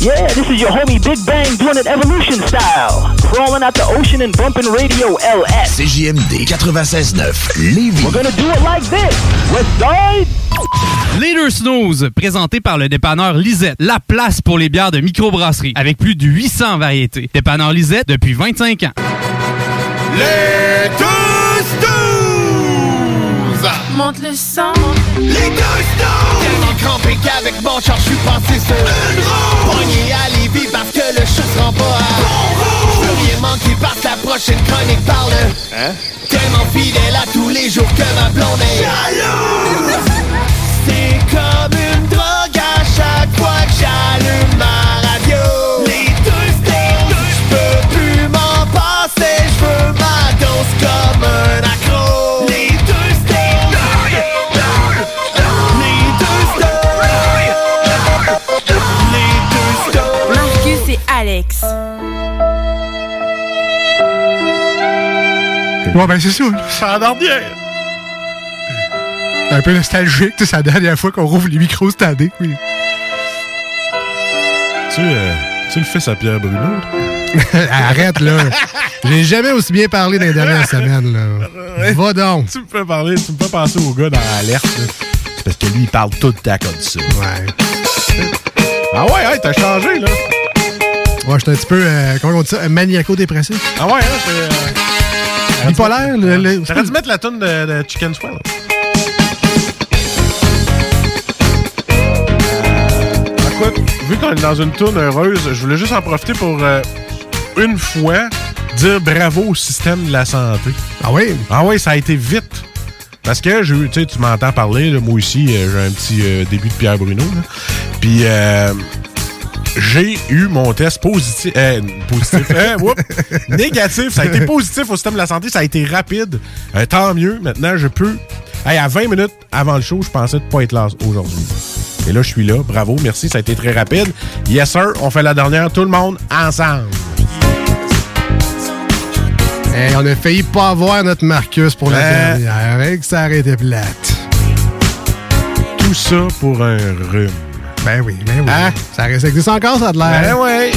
Yeah, this is your homie Big Bang doing it evolution style. Crawling out the ocean and bumping radio LS. CJMD 96.9 Lévis. We're gonna do it like this. West side. Leader Snooze, présenté par le dépanneur Lisette, la place pour les bières de microbrasserie, avec plus de 800 variétés. Dépanneur Lisette depuis 25 ans. Les snooze! Monte le sang. Les deux snooze! Tellement crampé qu'avec mon char, je suis passé sur une roue! Pogné à Lévis parce que le show se rend pas à bon Je veux rien manquer parce que la prochaine chronique parle Hein? Tellement fidèle à tous les jours que ma blonde est jalouse! C'est comme une drogue à chaque fois que j'allume ma radio Les deux snooze! Je peux plus m'en passer, je veux ma dose comme un accro Les Alex. Ouais, ben c'est ça. Ça en bien! Un peu nostalgique, c'est la dernière fois qu'on rouvre les micros cette année. Oui. Tu, euh, tu le fais à Pierre Bruno? Arrête, là. J'ai jamais aussi bien parlé dans les dernières semaines, là. Va donc. Tu me fais parler, tu me fais penser au gars dans l'alerte. là. C'est parce que lui, il parle tout le temps comme ça. Ouais. Ah ouais, hey, t'as changé, là. Ouais, j'étais un petit peu, euh, comment on dit ça, maniaco-dépressif. Ah ouais, hein, c'est... euh, Bipolaire, le- le- T'aurais dû mettre la toune de, de Chicken Swell. Euh, écoute, vu qu'on est dans une toune heureuse, je voulais juste en profiter pour, euh, une fois, dire bravo au système de la santé. Ah oui? Ah oui, ça a été vite. Parce que eu- tu sais, tu m'entends parler, là, moi aussi, euh, j'ai un petit euh, début de Pierre Bruno. là. Puis euh, j'ai eu mon test positif. euh, positif. euh, whoop, négatif. Ça a été positif au système de la santé. Ça a été rapide. Euh, tant mieux. Maintenant, je peux. Hey, à 20 minutes avant le show, je pensais de pas être là aujourd'hui. Et là, je suis là. Bravo, merci. Ça a été très rapide. Yes, sir. On fait la dernière, tout le monde, ensemble. Hey, on a failli pas avoir notre Marcus pour la Euh. dernière. Avec ça aurait été plate. Tout ça pour un rhume. Ben oui, ben oui. Hein? Ça reste existe encore, ça de l'air. Ben ouais.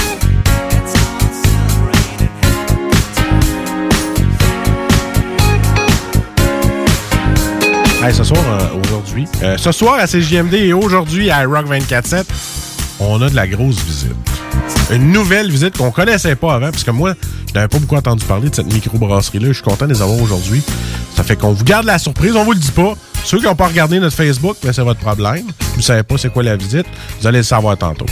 Hey, ce soir, euh, aujourd'hui, euh, ce soir à CJMD et aujourd'hui à Rock 24-7, on a de la grosse visite. Une nouvelle visite qu'on connaissait pas avant, parce que moi, je n'avais pas beaucoup entendu parler de cette microbrasserie-là. Je suis content de les avoir aujourd'hui. Ça fait qu'on vous garde la surprise, on vous le dit pas. Ceux qui n'ont pas regardé notre Facebook, ben, c'est votre problème. Vous savez pas c'est quoi la visite, vous allez le savoir tantôt.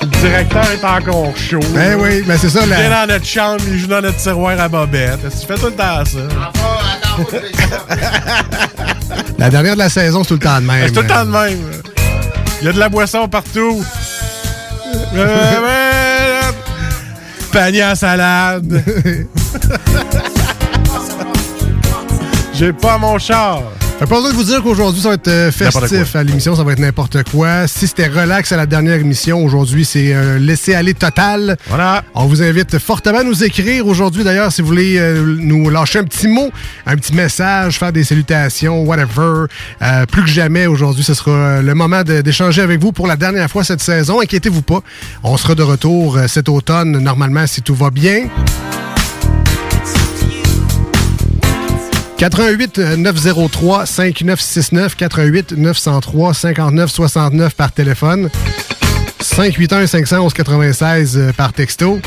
Le directeur est encore chaud. Ben oui, ben c'est ça, Il la- vient dans notre chambre, il joue dans notre tiroir à bobette. Tu fais tout le temps ça? La dernière de la saison, c'est tout le temps de même. C'est tout le temps de même. Il y a de la boisson partout. Euh, Panier à salade. J'ai pas mon char. Fait pas besoin de vous dire qu'aujourd'hui, ça va être euh, festif à l'émission, ça va être n'importe quoi. Si c'était relax à la dernière émission, aujourd'hui, c'est un laisser-aller total. Voilà. On vous invite fortement à nous écrire aujourd'hui, d'ailleurs, si vous voulez euh, nous lâcher un petit mot, un petit message, faire des salutations, whatever. Euh, plus que jamais, aujourd'hui, ce sera le moment d'échanger avec vous pour la dernière fois cette saison. Inquiétez-vous pas, on sera de retour cet automne, normalement, si tout va bien. 88 903 5969 88 903 59 69 par téléphone 581 511 96 euh, par texto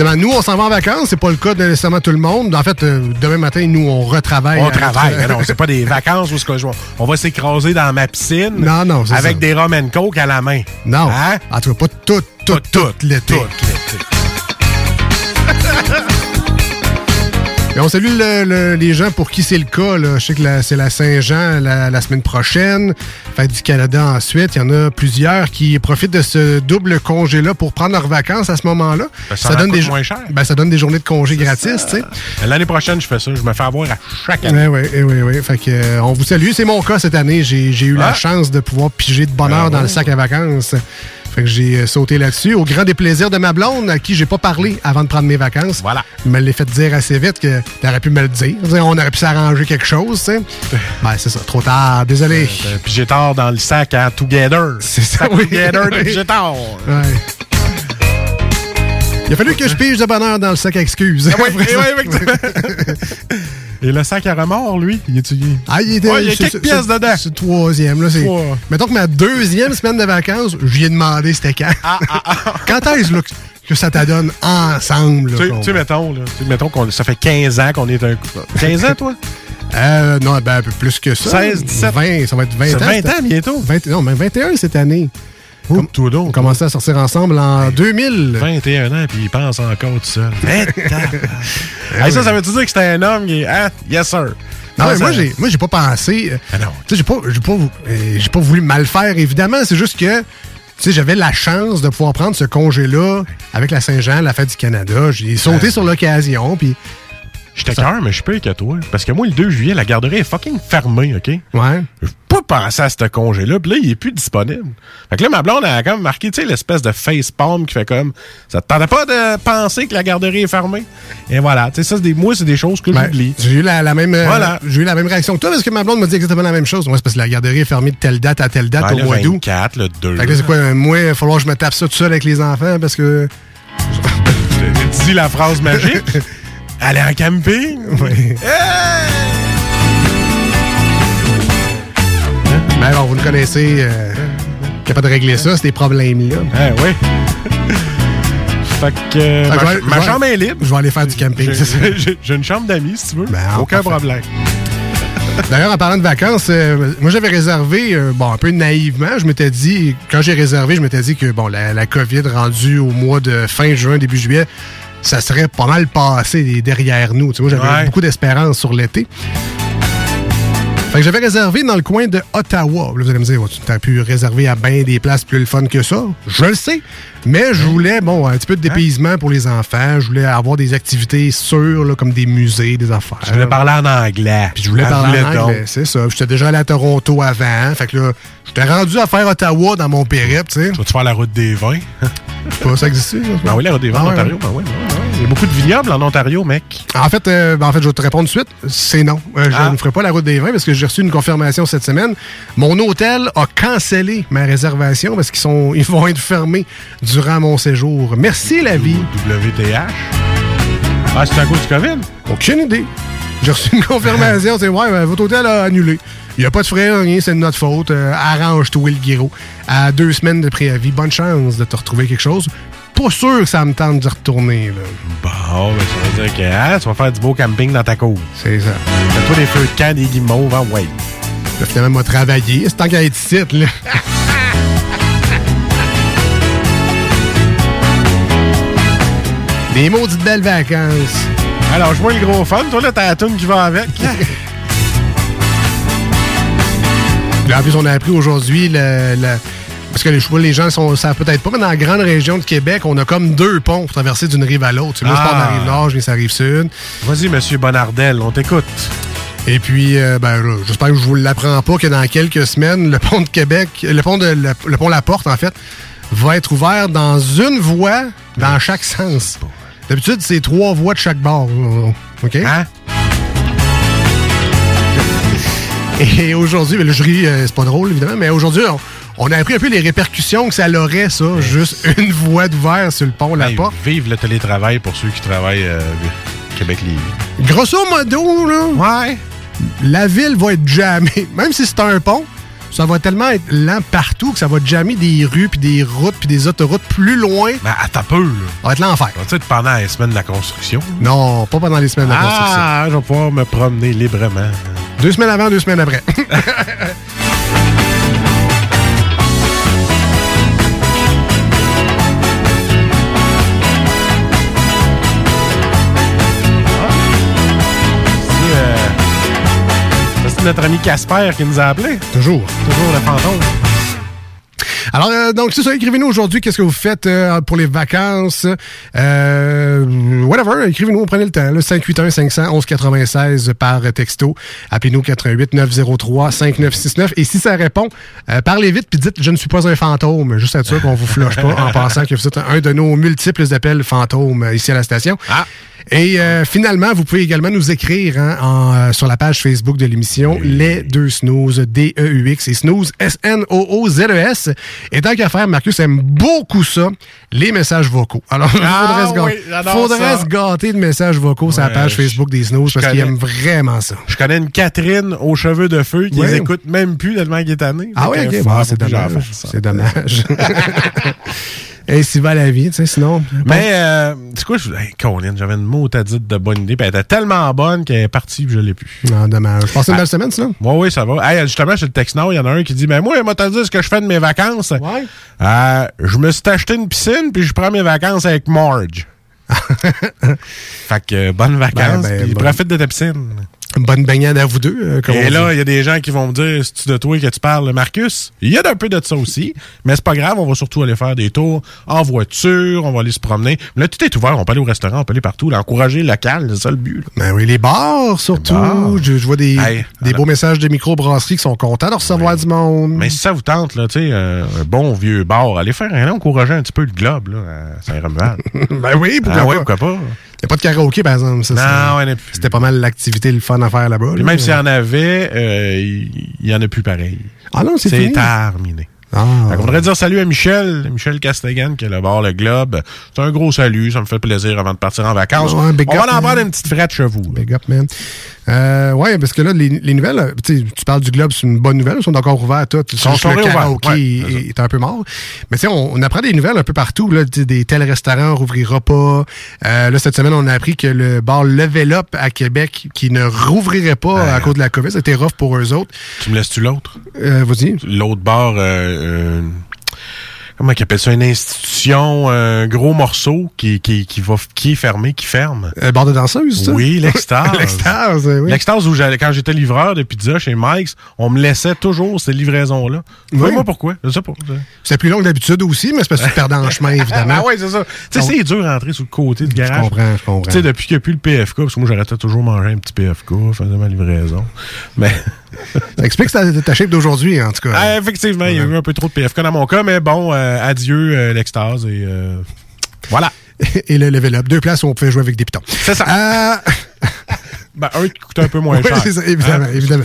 Évidemment, nous, on s'en va en vacances. C'est pas le cas de nécessairement tout le monde. En fait, euh, demain matin, nous, on retravaille. On à travaille. mais non, c'est pas des vacances où ce que je- on va s'écraser dans ma piscine. Non, non, Avec ça. des rum and coke à la main. Non. Hein? En tout cas, pas tout, tout, tout, l'été. Tout l'été. Et on salue le- le- les gens pour qui c'est le cas. Là. Je sais que la- c'est la Saint-Jean la, la semaine prochaine. Fête du Canada ensuite. Il y en a plusieurs qui profitent de ce double congé-là pour prendre leurs vacances à ce moment-là. Ben, ça donne des moins cher. Ben, ça donne des journées de congé gratis. L'année prochaine, je fais ça. Je me fais avoir à chaque année. Oui, oui, oui, oui. Fait que, euh, on vous salue. C'est mon cas cette année. J'ai eu la Ah. chance de pouvoir piger de bonheur Bravo. dans le sac à vacances. Fait que j'ai euh, sauté là-dessus, au grand déplaisir de ma blonde, à qui j'ai pas parlé avant de prendre mes vacances. Voilà. Il me l'a fait dire assez vite que t'aurais pu me le dire. On aurait pu s'arranger quelque chose, tu sais. Ben, c'est ça, trop tard. Désolé. Euh, Puis j'ai tard dans le sac à Together. C'est ça, oui. Together. Pigé tard. Ouais. Il a fallu que je pige de bonheur dans le sac à excuses. Ah oui, oui, oui, Et le sac à remords, lui, il est Ah, il était. Ouais, il y a quelques pièces dedans. C'est le troisième, là. c'est- Trois. Mettons que ma deuxième semaine de vacances, je lui ai demandé c'était quand. Ah, quand est-ce là, que- ça t'adonne ensemble? Tu sais- mettons, là, mettons qu'on ça fait 15 ans qu'on est un couple. 15 ans, toi? Euh, non, ben, un peu plus que ça. 16, 17. 20, ça va être 20 Ça ans. fait 20 cette- ans bientôt. 20 non, mais 21 cette année. Tout On commençait à sortir ensemble en 2000. 21 ans, puis il pense encore tout seul. Hey, ça, ça veut-tu dire que c'était un homme qui est. Ah, yes, sir. Non, mais ça- moi, j'ai, moi, j'ai pas pensé. euh, Ah non. Tu sais, j'ai pas, j'ai pas, euh, j'ai pas voulu mal faire, évidemment. C'est juste que, tu sais, j'avais la chance de pouvoir prendre ce congé-là avec la Saint-Jean, la fête du Canada. J'ai sauté Euh. sur l'occasion, puis. J'étais cœur, mais je suis pas que toi. Parce que moi, le 2 juillet, la garderie est fucking fermée, OK? Ouais. Je peux pas penser à ce congé-là, puis là, il est plus disponible. Fait que là, ma blonde, elle a comme marqué, tu sais, l'espèce de face-palm qui fait comme. Ça te tentait pas de penser que la garderie est fermée? Et voilà, tu sais, ça, c'est des, moi, c'est des choses que Ben, j'oublie. j'ai eu la, la même euh, Voilà. j'ai eu la même réaction que toi parce que ma blonde m'a dit exactement la même chose. Moi, c'est parce que la garderie est fermée de telle date à telle date Ben, au le mois d'août. 24, le 2. Fait que là, c'est quoi? Moi, il va falloir que je me tape ça tout seul avec les enfants parce que. Dis la phrase magique. Aller en camping? Oui. Mais alors, vous le connaissez, euh, capable de régler ça, ces problèmes-là. Ah, oui. fait que euh, Fait que ma, je vais- ma je vais- chambre est libre. Je vais aller faire du camping, J'ai- une chambre d'amis, si tu veux. Ben, Aucun parfait. problème. D'ailleurs, en parlant de vacances, euh, moi j'avais réservé, euh, bon, un peu naïvement, je m'étais dit, quand j'ai réservé, je m'étais dit que bon, la, la COVID rendue au mois de fin juin, début juillet, ça serait pas mal passé derrière nous. Tu sais, moi, j'avais Ouais. beaucoup d'espérance sur l'été. Fait que j'avais réservé dans le coin de Ottawa. Là, vous allez me dire, tu as pu réserver à bien des places plus le fun que ça? Je le sais. Mais je voulais, bon, un petit peu de dépaysement pour les enfants. Je voulais avoir des activités sûres, là, comme des musées, des affaires. Je voulais parler en anglais. Puis je voulais Elle parler en anglais, c'est ça. J'étais déjà allé à Toronto avant. Fait que là, j'étais rendu à faire Ottawa dans mon périple, tu sais. Tu vas-tu faire la route des vins? Je sais pas, ça existe. ça? Ben oui, la route des vins Ah en Ontario. Ben oui, Il y a beaucoup de vignobles en Ontario, mec. En fait, euh, ben, en fait, je vais te répondre tout de suite. C'est non. Euh, je Ah. ne ferai pas la route des vins parce que j'ai reçu une confirmation cette semaine. Mon hôtel a cancellé ma réservation parce qu'ils sont, ils vont être fermés durant mon séjour. Merci la vie. WTH. Ah, c'est à cause du COVID? Aucune idée. J'ai reçu une confirmation. C'est ouais, ben, votre hôtel a annulé. Il n'y a pas de frais, rien, c'est de notre faute. Euh, Arrange-toi le guiro. À deux semaines de préavis, bonne chance de te retrouver quelque chose. Pas sûr que ça me tente de retourner. Là. Bon, ben, ça veut dire que hein, tu vas faire du beau camping dans ta cour. C'est ça. Fais-toi des feux de camp, des guimauves, hein, ouais. Là, finalement, m'a travaillé. C'est tant qu'à être ici, là. Des maudites belles vacances. Alors, je vois le gros fun. Toi, là, t'as la toune qui va avec. Là, en plus, on a appris aujourd'hui le- le- Parce que les, les gens ne savent peut-être pas, mais dans la grande région de Québec, on a comme deux ponts pour traverser d'une rive à l'autre. Moi, je pars de la Ah. rive nord, je viens sur la rive sud. Vas-y, monsieur Bonardel, on t'écoute. Et puis, euh, ben, j'espère que je vous l'apprends pas que dans quelques semaines, le pont de Québec, le pont de le, le pont La Porte, en fait, va être ouvert dans une voie dans chaque sens. D'habitude, c'est trois voies de chaque bord. là. OK? Hein? Et aujourd'hui, ben je ris, euh, c'est pas drôle, évidemment, mais aujourd'hui, on, on a appris un peu les répercussions que ça aurait, ça, juste une voie d'ouvert sur le pont La Hey, Porte. vive le télétravail pour ceux qui travaillent euh, Québec-Lévis. Grosso modo, là, Ouais. la ville va être jammée. Même si c'est un pont, ça va tellement être lent partout que ça va jammer des rues, puis des routes, puis des autoroutes plus loin. Ben, attends peu, là. Ça va être l'enfer. Tu sais, pendant les semaines de la construction? Non, pas pendant les semaines de construction. Ah, je vais pouvoir me promener librement. Deux semaines avant, deux semaines après. notre ami Casper qui nous a appelé. Toujours. Toujours le fantôme. Alors, euh, donc, c'est ça. Écrivez-nous aujourd'hui. Qu'est-ce que vous faites euh, pour les vacances? Euh, whatever. Écrivez-nous. Prenez le temps. 581-500-1196 par texto. Appelez-nous 88-903-5969. Et si ça répond, euh, parlez vite puis dites « Je ne suis pas un fantôme ». Juste à sûr qu'on vous floche pas en pensant que vous êtes un de nos multiples appels fantômes euh, ici à la station. Ah. Et euh, finalement, vous pouvez également nous écrire hein, en, euh, sur la page Facebook de l'émission Les Deux Snooze, D-E-U-X et Snooze, S-N-O-O-Z-E-S. Et tant qu'à faire, Marcus aime beaucoup ça, les messages vocaux. Alors, il Ah faudrait, se, faudrait gâter de messages vocaux sur la page je- Facebook des Snooze parce qu'il aime vraiment ça. Je connais une Catherine aux cheveux de feu qui Ouais. les écoute même plus tellement qu'elle est tannée. Ah oui, ok. c'est dommage. C'est dommage. Et va la vie, tu sais, sinon. Mais, euh, c'est quoi, je, hey, Colin, j'avais une motadite de bonne idée, puis elle était tellement bonne qu'elle est partie, puis je l'ai plus. Non, dommage. Je passais une belle semaine, ça. Oui, oui, ça va. Hey, justement, chez le Texnor, il y en a un qui dit, mais moi, moi, t'as dit ce que je fais de mes vacances. Ouais. Euh, je me suis acheté une piscine, puis je prends mes vacances avec Marge. fait que, euh, bonnes vacances, Ben, ben, puis bon. profite de ta piscine. Bonne baignade à vous deux. euh, comme Et là, il y a des gens qui vont me dire, c'est-tu de toi que tu parles, Marcus? Il y a un peu de ça aussi, mais c'est pas grave, on va surtout aller faire des tours en voiture, on va aller se promener. Mais là, tout est ouvert, on peut aller au restaurant, on peut aller partout, là, encourager le local, c'est ça le but. là. Ben oui, les bars, surtout. Les bars. Je, je vois des, Hey, des beaux messages de microbrasseries qui sont contents de recevoir du monde. Mais si ça vous tente, là, tu sais, euh, un bon vieux bar, allez faire un encourager un petit peu le globe, là, à Saint-Romuald. ben oui, pourquoi ah pas? ouais, pourquoi pas? Il n'y a pas de karaoké, par exemple. Ça, Non. C'était pas mal l'activité, le fun à faire là-bas. Là. même s'il y en avait, euh, il il y en a plus pareil. Ah non, c'est C'est terminé. Ah. Qu'on voudrait dire salut à Michel, Michel Castegan, qui est le bar Le Globe. C'est un gros salut, ça me fait plaisir avant de partir en vacances. Ouais, On va en prendre une petite frette chez vous. Big up, man. Euh, ouais, parce que là, les, les nouvelles, euh, tu parles du Globe, c'est une bonne nouvelle. Ils sont encore ouverts, tout. C'est sont juste le karaoké ouais, est- un peu mort. Mais tu sais, on, on apprend des nouvelles un peu partout. Là, des tels restaurants rouvrira pas. Euh, là, cette semaine, on a appris que le bar Level Up à Québec, qui ne rouvrirait pas à cause de la COVID, c'était rough pour eux autres. Tu me laisses-tu l'autre? Euh, Vas-y. L'autre bar, euh, euh, comment ils appellent ça? Une institution, un gros morceau qui, qui, qui, va, qui est fermé, qui ferme. Euh, bar de danseuse, ça? Oui, l'extase. L'extase, oui. L'extase où j'allais, quand j'étais livreur de pizza chez Mike's, on me laissait toujours ces livraisons-là. Oui. Moi, pourquoi? Je sais pas. C'est plus long que d'habitude aussi, mais c'est parce que tu dans le chemin, évidemment. Ah ouais, c'est ça. Tu sais, c'est dur d'entrer sur le côté du garage. Je comprends, je comprends. Tu sais, depuis qu'il n'y a plus le PFK, parce que moi, j'arrêtais toujours manger un petit PFK, je faisais ma livraison. Mais, Ça explique ta, ta shape d'aujourd'hui, en tout cas. ah, effectivement, il y a eu un peu trop de PFK dans mon cas, mais bon, euh, adieu euh, l'extase et euh, voilà. Et le level up. Deux places où on pouvait jouer avec des pitons. C'est ça. Euh, Ben, un qui coûte un peu moins Oui, cher. c'est ça, évidemment, Hein? évidemment.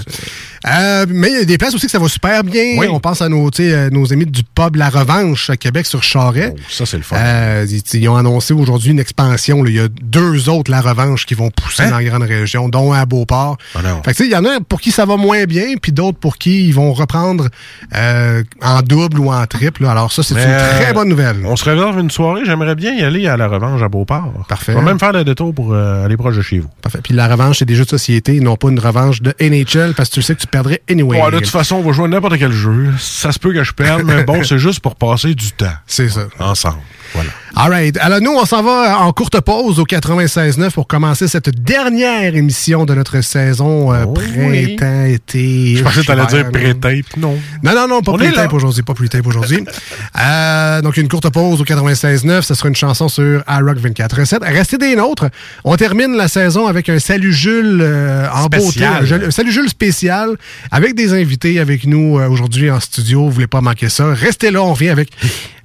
Euh, mais il y a des places aussi que ça va super bien. Oui. On pense à nos, tu sais, euh, nos amis du pub La Revanche à Québec sur Charret. Oh, ça, c'est le fun. Euh, ils, ils ont annoncé aujourd'hui une expansion. là. Il y a deux autres La Revanche qui vont pousser Hein? dans la grande région, dont à Beauport. Non. Fait que, tu sais, il y en a pour qui ça va moins bien, puis d'autres pour qui ils vont reprendre euh, en double ou en triple. là. Alors ça, c'est une euh, très bonne nouvelle. On se réserve une soirée. J'aimerais bien y aller à la revanche à Beauport. Parfait. On va même faire le détour pour aller proche de chez vous. Parfait. Puis la revanche, c'est des jeux de société, non pas une revanche de NHL, parce que tu sais que tu perdrais anyway. Ouais, de toute façon, on va jouer à n'importe quel jeu. Ça se peut que je perde, mais bon, c'est juste pour passer du temps. C'est ça. Ensemble. Voilà. All right. Alors, nous, on s'en va en courte pause au 96.9 pour commencer cette dernière émission de notre saison euh, printemps-été. Je pensais que t'allais dire pré-tape. Non. Non, non, non, pas On plus est là. tape aujourd'hui, pas plus tape aujourd'hui. Euh, donc, une courte pause au 96.9. Ce sera une chanson sur iRock 24.7. Restez des nôtres. On termine la saison avec un Salut Jules euh, en Spécial. beauté. Un Salut Jules spécial avec des invités avec nous euh, aujourd'hui en studio. Vous voulez pas manquer ça. Restez là, on revient avec...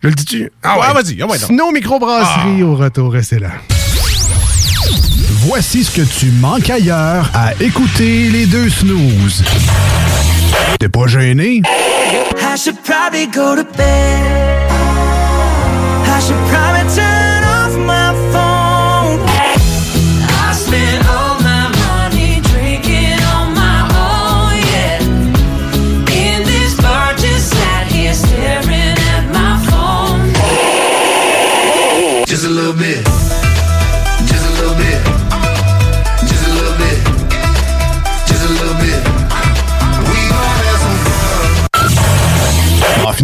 Je le dis-tu? Ah ouais, vas-y, ah ouais. Snow Microbrasserie au retour. Restez là. Voici ce que tu manques ailleurs à écouter les deux snooze. T'es pas gêné? I should probably go to bed. I should probably turn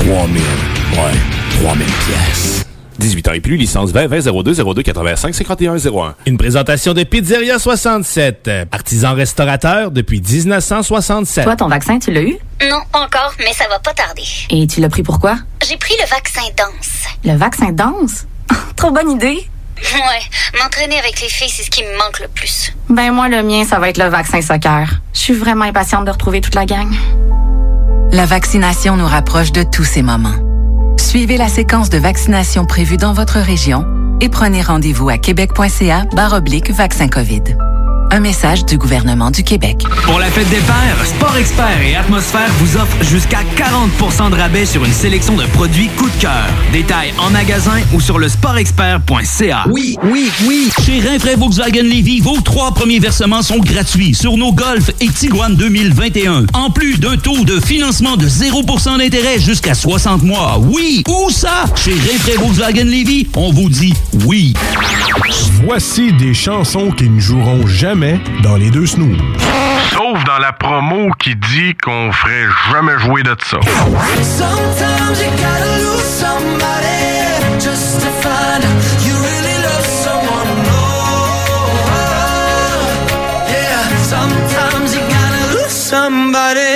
3000, ouais, 3000 pièces. 18 ans et plus, licence 20 20 02 02 85 51 01. Une présentation de Pizzeria 67, artisan restaurateur depuis 1967. Toi, ton vaccin, tu l'as eu? Non, encore, mais ça va pas tarder. Et tu l'as pris pourquoi? J'ai pris le vaccin danse. Le vaccin danse? Trop bonne idée! Ouais, m'entraîner avec les filles, c'est ce qui me manque le plus. Ben moi, le mien, ça va être le vaccin soccer. Je suis vraiment impatiente de retrouver toute la gang. La vaccination nous rapproche de tous ces moments. Suivez la séquence de vaccination prévue dans votre région et prenez rendez-vous à québec.ca vaccin COVID. Un message du gouvernement du Québec. Pour la fête des pères, Sport Expert et Atmosphère vous offrent jusqu'à 40% de rabais sur une sélection de produits coup de cœur. Détails en magasin ou sur le sportexpert.ca. Oui, oui, oui. Chez Rinfraie Volkswagen Levy, vos trois premiers versements sont gratuits sur nos Golf et Tiguan 2021. En plus d'un taux de financement de 0% d'intérêt jusqu'à 60 mois. Oui, où ça? Chez Rinfraie Volkswagen Levy, on vous dit oui. Voici des chansons qui ne joueront jamais dans les deux snooze. Sauf dans la promo qui dit qu'on ferait jamais jouer de ça. Sometimes you gotta lose somebody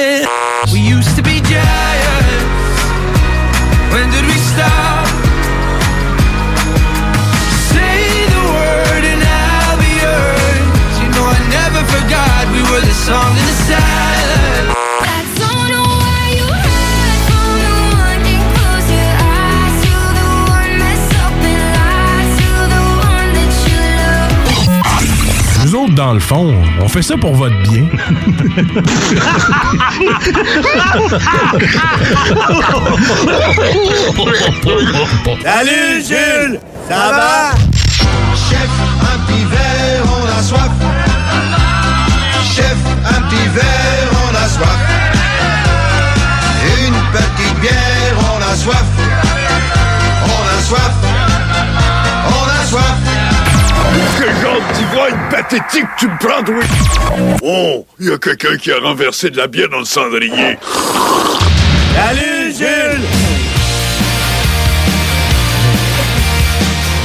song in the silence. Nous autres, dans le fond, on fait ça pour votre bien. Salut Jules, ça va? Chef, un petit verre, on a soif. Soif. Une petite bière, on a soif. On a soif. On a soif. Quel genre d'ivrogne pathétique tu me prends, oui? Oh, il y a quelqu'un qui a renversé de la bière dans le cendrier. Salut Jules!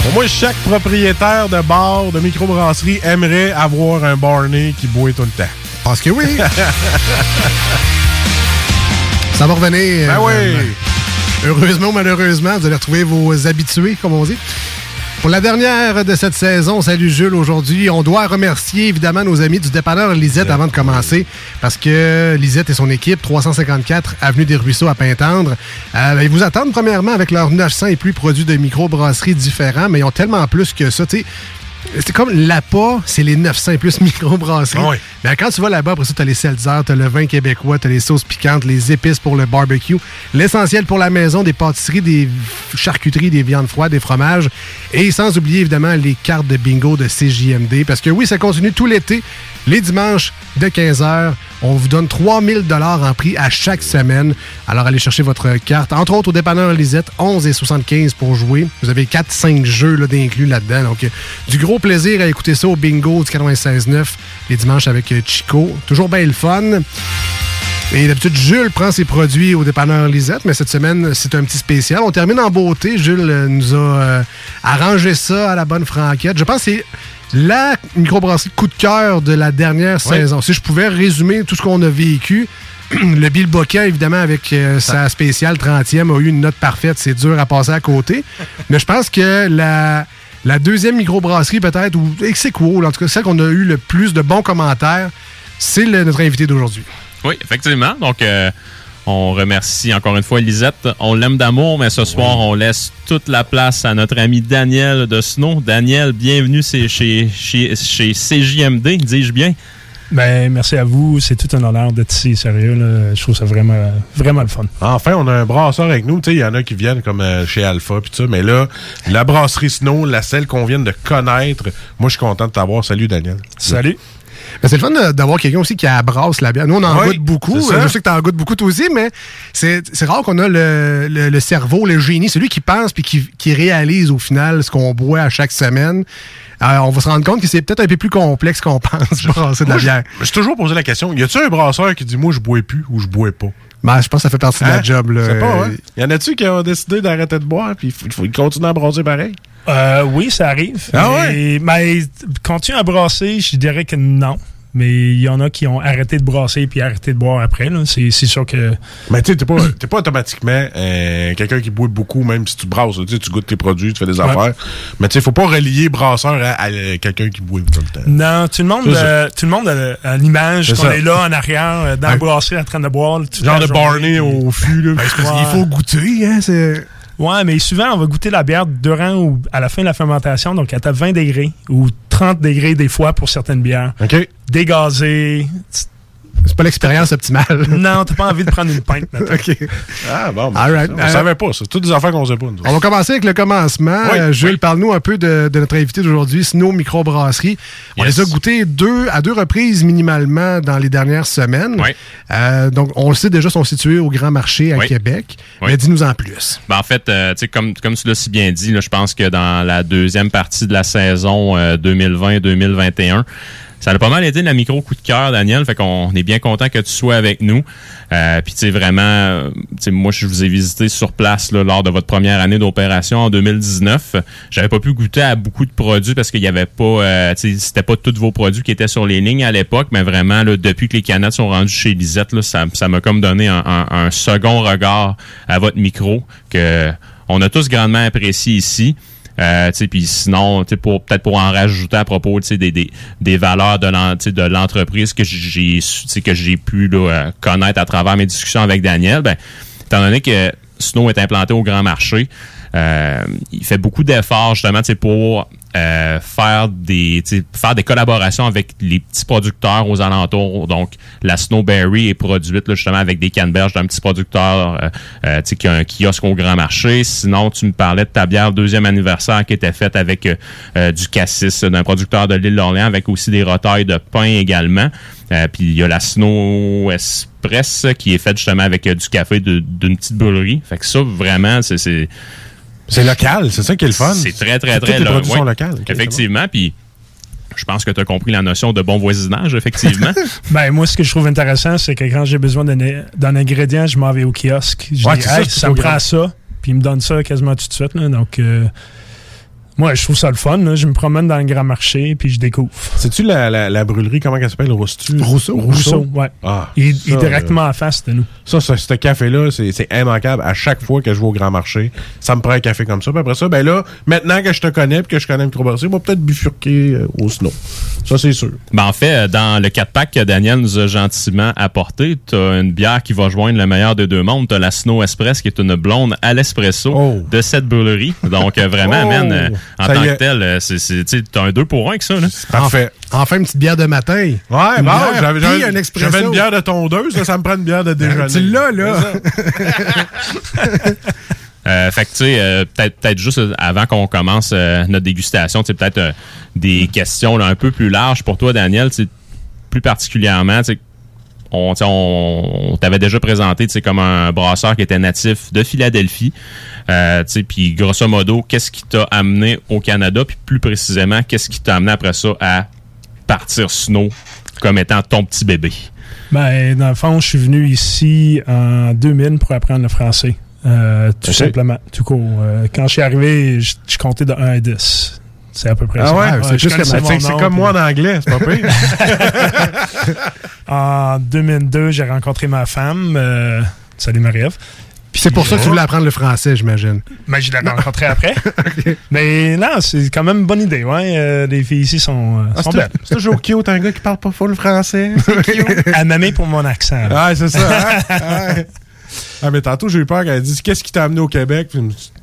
Pour moi, chaque propriétaire de bar, de microbrasserie aimerait avoir un Barney qui boit tout le temps. Parce que oui. Ça va revenir. Ben euh, oui. Heureusement ou malheureusement, vous allez retrouver vos habitués, comme on dit. Pour la dernière de cette saison, salut Jules, aujourd'hui, on doit remercier évidemment nos amis du dépanneur Lisette avant de commencer, parce que Lisette et son équipe, 354 Avenue des Ruisseaux à Pintendre, euh, ils vous attendent premièrement avec leurs 900 et plus produits de microbrasserie différents, mais ils ont tellement plus que ça, tu sais. C'est comme l'APA, c'est les 900 et plus microbrasseries. Ah oui. Mais quand tu vas là-bas, après ça, tu as les seltzers, tu as le vin québécois, tu as les sauces piquantes, les épices pour le barbecue, l'essentiel pour la maison, des pâtisseries, des charcuteries, des viandes froides, des fromages. Et sans oublier évidemment les cartes de bingo de CJMD. Parce que oui, ça continue tout l'été. Les dimanches de 15h, on vous donne 3000 dollars en prix à chaque semaine. Alors allez chercher votre carte. Entre autres, au dépanneur Lisette, 11 et 75 pour jouer. Vous avez 4-5 jeux là, d'inclus là-dedans. Donc, du gros plaisir à écouter ça au bingo du 96.9 les dimanches avec euh, Chico. Toujours bien le fun. Et d'habitude, Jules prend ses produits au dépanneur Lisette, mais cette semaine, c'est un petit spécial. On termine en beauté. Jules nous a euh, arrangé ça à la bonne franquette. Je pense que c'est la microbrasserie coup de cœur de la dernière saison. Si je pouvais résumer tout ce qu'on a vécu, le Bill Boca, évidemment, avec euh, sa spéciale 30e, a eu une note parfaite. C'est dur à passer à côté. Mais je pense que la, la deuxième microbrasserie, peut-être, ou ex aequo, en tout cas, celle qu'on a eu le plus de bons commentaires, c'est notre invité d'aujourd'hui. Oui, effectivement. Donc, euh, on remercie encore une fois Lisette. On l'aime d'amour, mais ce soir, on laisse toute la place à notre ami Daniel de Snow. Daniel, bienvenue c'est chez, chez, chez CJMD, dis-je bien. Ben, merci à vous. C'est tout un honneur d'être ici, sérieux. là. Je trouve ça vraiment, vraiment le fun. Enfin, on a un brasseur avec nous. Tu sais, il y en a qui viennent comme euh, chez Alpha puis tout ça. Mais là, la brasserie Snow, la celle qu'on vient de connaître, moi, je suis content de t'avoir. Salut, Daniel. Salut. C'est le fun d'avoir quelqu'un aussi qui abrasse la bière. Nous, on en Oui, goûte beaucoup. Euh, Je sais que tu en goûtes beaucoup toi aussi, mais c'est rare qu'on a le, le- le cerveau, le génie, celui qui pense puis qui, qui réalise au final ce qu'on boit à chaque semaine. On va se rendre compte que c'est peut-être un peu plus complexe qu'on pense, brasser de la Moi, bière. Je suis toujours posé la question y a-tu un brasseur qui dit moi, je bois plus ou je bois pas? Ben, je pense que ça fait partie de la Hein? job. Là. Pas, hein? Y en a-tu qui ont décidé d'arrêter de boire puis il faut, il faut- ils continuent à brasser pareil? Euh, oui, ça arrive. Ah mais, mais continue à brasser, je dirais que non. Mais il y en a qui ont arrêté de brasser puis arrêté de boire après. C'est sûr que. Mais tu sais, t'es pas, t'es pas automatiquement euh, quelqu'un qui boit beaucoup, même si tu brasses. Tu goûtes tes produits, tu fais des Ouais. affaires. Mais tu sais, faut pas relier brasseur à, à, euh, quelqu'un qui boit tout le temps. Non, tout le monde, euh, tout le monde a, a l'image qu'on est là en arrière, dans Ouais. la brasserie en train de boire. Genre de journée, Barney puis- au fût, là. Ouais. Il faut goûter, hein? C'est... Ouais, mais souvent, on va goûter la bière durant ou à la fin de la fermentation, donc à 20 degrés ou 30 degrés des fois pour certaines bières. OK. C'est pas l'expérience optimale. Non, t'as pas envie de prendre une pinte. OK. Ah bon, ben, All right. on Euh, savait pas. C'est toutes des affaires qu'on sait pas. nous. On va commencer avec le commencement. Oui, Euh, Jules, parle-nous un peu de, de notre invité d'aujourd'hui, Snow Microbrasserie. On Yes. les a goûtés deux, à deux reprises minimalement dans les dernières semaines. Oui. Euh, donc, on le sait déjà, sont situés au Grand Marché à Oui. Québec. Oui. Mais dis-nous en plus. Ben, en fait, euh, tu sais, comme, comme tu l'as si bien dit, je pense que dans la deuxième partie de la saison euh, 2020-2021, ça a pas mal de la micro coup de cœur, Daniel. Fait qu'on est bien content que tu sois avec nous. Euh, Puis, tu sais, vraiment, euh, tu sais, moi, je vous ai visité sur place là, lors de votre première année d'opération en 2019. J'avais pas pu goûter à beaucoup de produits parce qu'il y avait pas, euh, c'était pas tous vos produits qui étaient sur les lignes à l'époque, mais vraiment, là, depuis que les canettes sont rendues chez Lisette, là, ça ça m'a comme donné un, un- un second regard à votre micro que on a tous grandement apprécié ici. Euh, puis sinon, pour peut-être pour en rajouter à propos, des, des, des valeurs de l'entreprise que j'ai que j'ai pu là, connaître à travers mes discussions avec Daniel, ben, étant donné que Snow est implanté au grand marché, euh, il fait beaucoup d'efforts justement pour euh, faire des faire des collaborations avec les petits producteurs aux alentours. Donc, la Snowberry est produite là, justement avec des canneberges d'un petit producteur euh, euh, qui a un kiosque au grand marché. Sinon, tu me parlais de ta bière deuxième anniversaire qui était faite avec euh, euh, du cassis d'un producteur de l'île d'Orléans, avec aussi des rotailles de pain également. Euh, puis il y a la Snow Express qui est faite justement avec du café d'une petite brûlerie. Fait que ça, vraiment, c'est... C'est local, c'est ça qui est le fun. C'est très, très, très... toutes les lo- productions ouais. locales. Ok, Effectivement, puis je pense que tu as compris la notion de bon voisinage, effectivement. Ben, moi, ce que je trouve intéressant, c'est que quand j'ai besoin d'un d'un ingrédient, je m'en vais au kiosque. Je Ouais, dis, Hey, ça au me prend ça. Puis il me donne ça quasiment tout de suite. là. Donc, euh, moi, je trouve ça le fun. là. Je me promène dans le grand marché, puis je découvre. C'est-tu la, la, la brûlerie, comment elle s'appelle? Rousseau? Rousseau. Rousseau, ouais. Ah, il, ça, il est directement euh, en face de nous. Ça, ce, ce café-là, c'est c'est immanquable. À chaque fois que je vais au grand marché, ça me prend un café comme ça. Puis après ça, ben là, maintenant que je te connais puis que je connais le microbrasserie, on va peut-être bifurquer euh, au snow. Ça, c'est sûr. Ben, en fait, euh, dans le 4-pack que Daniel nous a gentiment apporté, tu as une bière qui va joindre le meilleur des deux mondes. Tu as la Snow Express qui est une blonde à l'espresso de cette brûlerie. Donc, euh, vraiment, Oh! man, euh, en Ça tant que tel, euh, c'est- c'est- un 2 pour 1 avec ça. Là. Parfait. Enfin, une petite bière de matin. Ouais, Une bon, j'avais un une bière de tondeuse, là, ça me prend une bière de déjeuner. Tu l'as, là. Euh, fait que, tu sais, euh, peut-être peut-être juste avant qu'on commence euh, notre dégustation, tu sais, peut-être euh, des questions là, un peu plus larges pour toi, Daniel, plus particulièrement, tu on, t'avait déjà présenté comme un brasseur qui était natif de Philadelphie. Euh, puis grosso modo, qu'est-ce qui t'a amené au Canada? Puis plus précisément, qu'est-ce qui t'a amené après ça à partir snow comme étant ton petit bébé? Ben, dans le fond, je suis venu ici en 2000 pour apprendre le français. Euh, tout simplement, tout court. Euh, quand je suis arrivé, je, je comptais de 1 à 10. C'est à peu près Ah ça. ouais? je C'est plus que- c'est- comme puis- moi en anglais, c'est pas pire. en 2002, j'ai rencontré ma femme. euh, salut Marie-Ève. Puis c'est pour ça que tu voulais apprendre le français, j'imagine. Mais je l'ai rencontré après. Mais non, c'est quand même une bonne idée. Ouais. Euh, les filles ici sont, euh, Ah, sont c'est belles. c'est toujours cute, un gars qui parle pas full français. C'est cute. Elle m'aimait pour mon accent. là. Ah, c'est ça. hein? Ouais. Ah, mais tantôt, j'ai eu peur qu'elle dise Qu'est-ce qui t'a amené au Québec?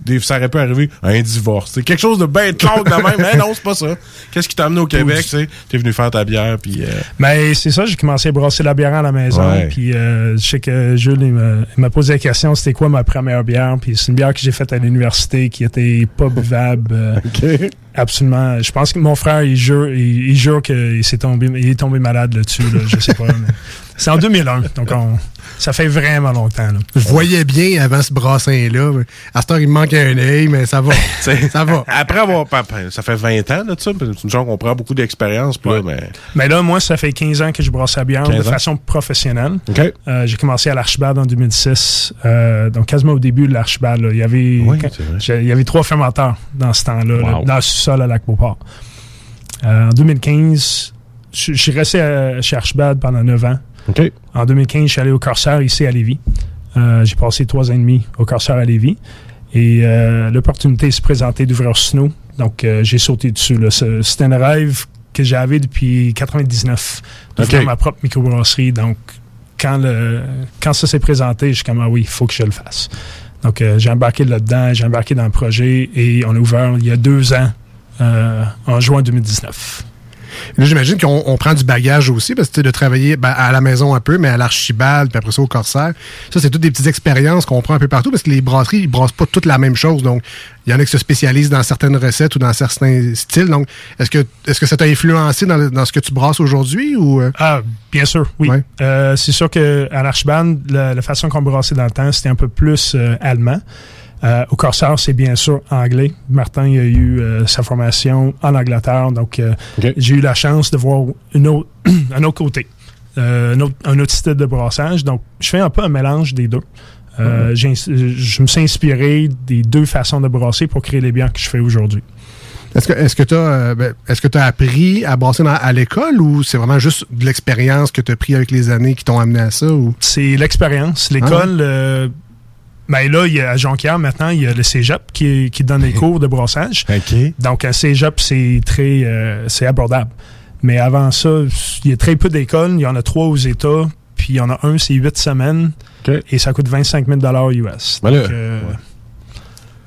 Puis, Ça aurait pu arriver un divorce. C'est quelque chose de bien claude de même. Mais non, c'est pas ça. Qu'est-ce qui t'a amené au Québec tu sais? T'es venu faire ta bière, puis. euh, Mais c'est ça, j'ai commencé à brasser la bière à la maison. Ouais. Puis euh, je sais que Jules, il m'a- posé la question c'était quoi ma première bière? Puis c'est une bière que j'ai faite à l'université qui était pas buvable. euh, Absolument. Je pense que mon frère, il jure, il, il jure qu'il s'est tombé, il est tombé malade là-dessus. là, je sais pas. C'est en 2001. Donc on- ça fait vraiment longtemps. là. Je voyais bien avant ce brassin-là. À cette heure, il me manque un œil, mais ça va. ça va. Après avoir. pa- pa- Ça fait 20 ans, là, de ça. puis C'est une chose qu'on prend beaucoup d'expérience, là, mais. Mais là, moi, ça fait 15 ans que je brasse la bière 15 de façon professionnelle. Euh, j'ai commencé à l'Archibald en 2006. euh, donc, quasiment au début de l'Archibald. Il y avait Oui, il y trois fermenteurs dans ce temps-là, Wow. dans le sous-sol à Lac-Beauport. Euh, en 2015, je suis resté à- chez Archibald pendant 9 ans. En 2015, je suis allé au Corsair ici à Lévis. Euh, j'ai passé trois ans et demi au Corsair à Lévis. Et euh, l'opportunité s'est présentée d'ouvrir Snow. Donc, euh, j'ai sauté dessus. C'était un rêve que j'avais depuis 99, d'ouvrir OK. ma propre microbrasserie. Donc, quand, le, quand ça s'est présenté, je suis comme, ah oui, il faut que je le fasse. Donc, euh, j'ai embarqué là-dedans, j'ai embarqué dans le projet et on a ouvert il y a deux ans, euh, en juin 2019. Là, j'imagine qu'on on prend du bagage aussi, parce que de travailler ben, à la maison un peu, mais à l'Archibald, puis après ça au Corsaire. Ça, c'est toutes des petites expériences qu'on prend un peu partout, parce que les brasseries, ils brassent pas toutes la même chose. Donc, il y en a qui se spécialisent dans certaines recettes ou dans certains styles. Donc, est-ce que, est-ce que ça t'a influencé dans, le- dans ce que tu brasses aujourd'hui ou. euh? Ah, bien sûr, oui. Euh, c'est sûr qu'à l'Archibald, la, la façon qu'on brassait dans le temps, c'était un peu plus euh, allemand. Euh, au Corsair, c'est bien sûr anglais. Martin il a eu euh, sa formation en Angleterre, donc euh, j'ai eu la chance de voir une autre, un autre côté, un, autre, un autre style de brassage. Donc, je fais un peu un mélange des deux. J'ai- je me suis inspiré des deux façons de brasser pour créer les bières que je fais aujourd'hui. Est-ce que est-ce que tu as est-ce que tu as appris à brasser dans- à l'école ou c'est vraiment juste de l'expérience que tu as pris avec les années qui t'ont amené à ça ou? C'est l'expérience. L'école, euh, ben là, il y a à Jonquière maintenant, il y a le cégep qui, qui donne des cours de brassage. Donc, un cégep, c'est très euh, c'est abordable. Mais avant ça, il y a très peu d'écoles. Il y en a trois aux États, puis il y en a un, c'est huit semaines. Et ça coûte 25 000 US. Ben là, Donc, euh,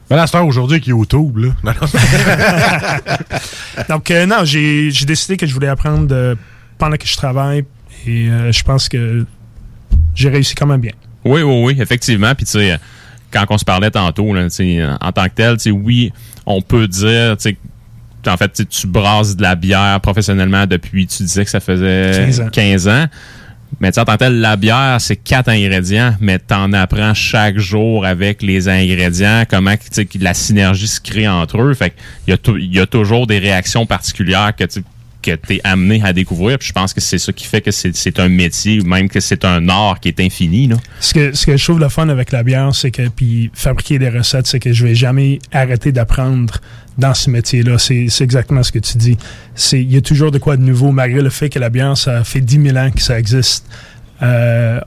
Ben là, c'est aujourd'hui avec YouTube, là. Non, non. Donc, euh, non, j'ai j'ai décidé que je voulais apprendre de- pendant que je travaille et euh, je pense que j'ai réussi quand même bien. Oui, oui, oui, effectivement. Puis, tu sais, quand on se parlait tantôt, là, en tant que tel, tu sais, oui, on peut dire, tu sais, en fait, tu brasses de la bière professionnellement depuis, tu disais que ça faisait 15 ans. 15 ans. Mais tu sais, en tant que tel, la bière, c'est quatre ingrédients, mais tu en apprends chaque jour avec les ingrédients, comment tu sais, que la synergie se crée entre eux. Fait qu'il y, a il y a toujours des réactions particulières que tu que es amené à découvrir. Je pense que c'est ça qui fait que c'est un métier, même que c'est un art qui est infini. Ce que, ce que je trouve le fun avec la bière, c'est que, puis fabriquer des recettes, c'est que je vais jamais arrêter d'apprendre dans ce métier-là. C'est exactement ce que tu dis. Il y a toujours de quoi de nouveau, malgré le fait que la bière, ça fait 10 000 ans que ça existe. Euh,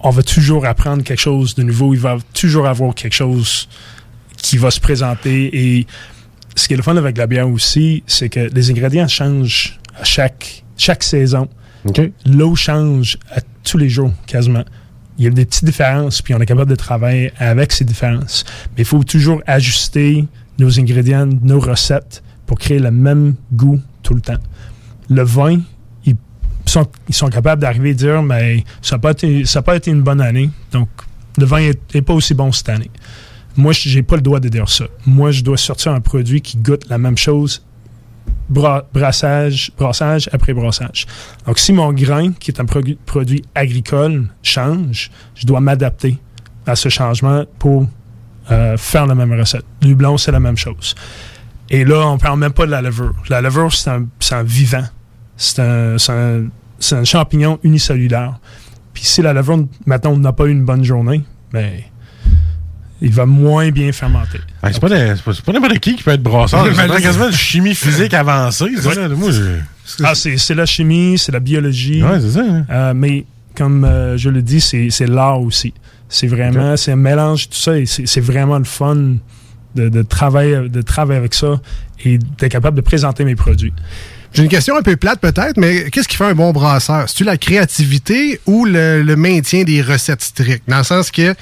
on va toujours apprendre quelque chose de nouveau. Il va toujours avoir quelque chose qui va se présenter. Et ce qui est le fun avec la bière aussi, c'est que les ingrédients changent à chaque, chaque saison. L'eau change à tous les jours, quasiment. Il y a des petites différences, puis on est capable de travailler avec ces différences. Mais il faut toujours ajuster nos ingrédients, nos recettes pour créer le même goût tout le temps. Le vin, ils sont, ils sont capables d'arriver et dire, mais ça n'a pas, été- ça a pas été une bonne année, donc le vin n'est pas aussi bon cette année. Moi, j'ai pas le droit de dire ça. Moi, je dois sortir un produit qui goûte la même chose bra- brassage, brassage après brassage. Donc, si mon grain, qui est un produ- produit agricole, change, je dois m'adapter à ce changement pour euh, faire la même recette. Du blond, c'est la même chose. Et là, on parle même pas de la levure. La levure, c'est un, vivant. C'est un, champignon unicellulaire. Puis si la levure, maintenant, n'a pas eu une bonne journée, ben, il va moins bien fermenter. Ah, c'est pas, des- c'est pas- c'est pas n'importe qui qui peut être brasseur. C'est quasiment de chimie physique avancée. Moi, je- Ah, c'est c'est la chimie, c'est la biologie. Ouais, c'est ça, hein. Euh, mais comme euh, je le dis, c'est c'est l'art aussi. C'est vraiment, c'est un mélange de tout ça c'est c'est vraiment le fun de, de travailler, de travailler avec ça et d'être capable de présenter mes produits. J'ai une question un peu plate peut-être, mais qu'est-ce qui fait un bon brasseur? C'est-tu la créativité ou le, le maintien des recettes strictes? Dans le sens que,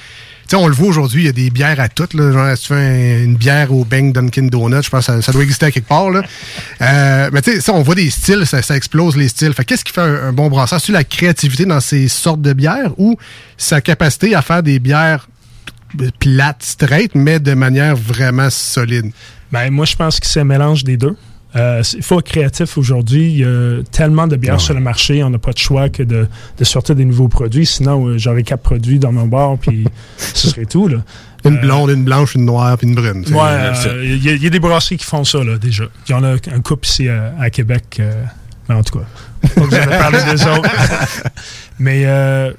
sais, on le voit aujourd'hui, il y a des bières à toutes. Là, genre, si tu fais un- une bière au Bang Dunkin' Donuts, je pense que ça, ça doit exister à quelque part. Là. Euh, mais tu sais, ça, on voit des styles, ça, ça explose les styles. Fait qu'est-ce qui fait un, un bon brasseur? C'est-tu la créativité dans ces sortes de bières ou sa capacité à faire des bières plates, straight, mais de manière vraiment solide? Ben, moi, je pense que c'est un mélange des deux. Euh, Il faut être créatif aujourd'hui. Il y a tellement de bières Ah ouais. sur le marché, on n'a pas de choix que de, de sortir des nouveaux produits. Sinon, euh, j'aurais quatre produits dans mon bar, puis ce serait tout. Là. Une blonde, une blanche, une noire, puis une brune. Ouais, euh, il y, a- il y a des brasseries qui font ça, là, déjà. Il y en a un couple ici à, à Québec. euh, mais en tout cas, pas besoin de parler des autres. Mais euh,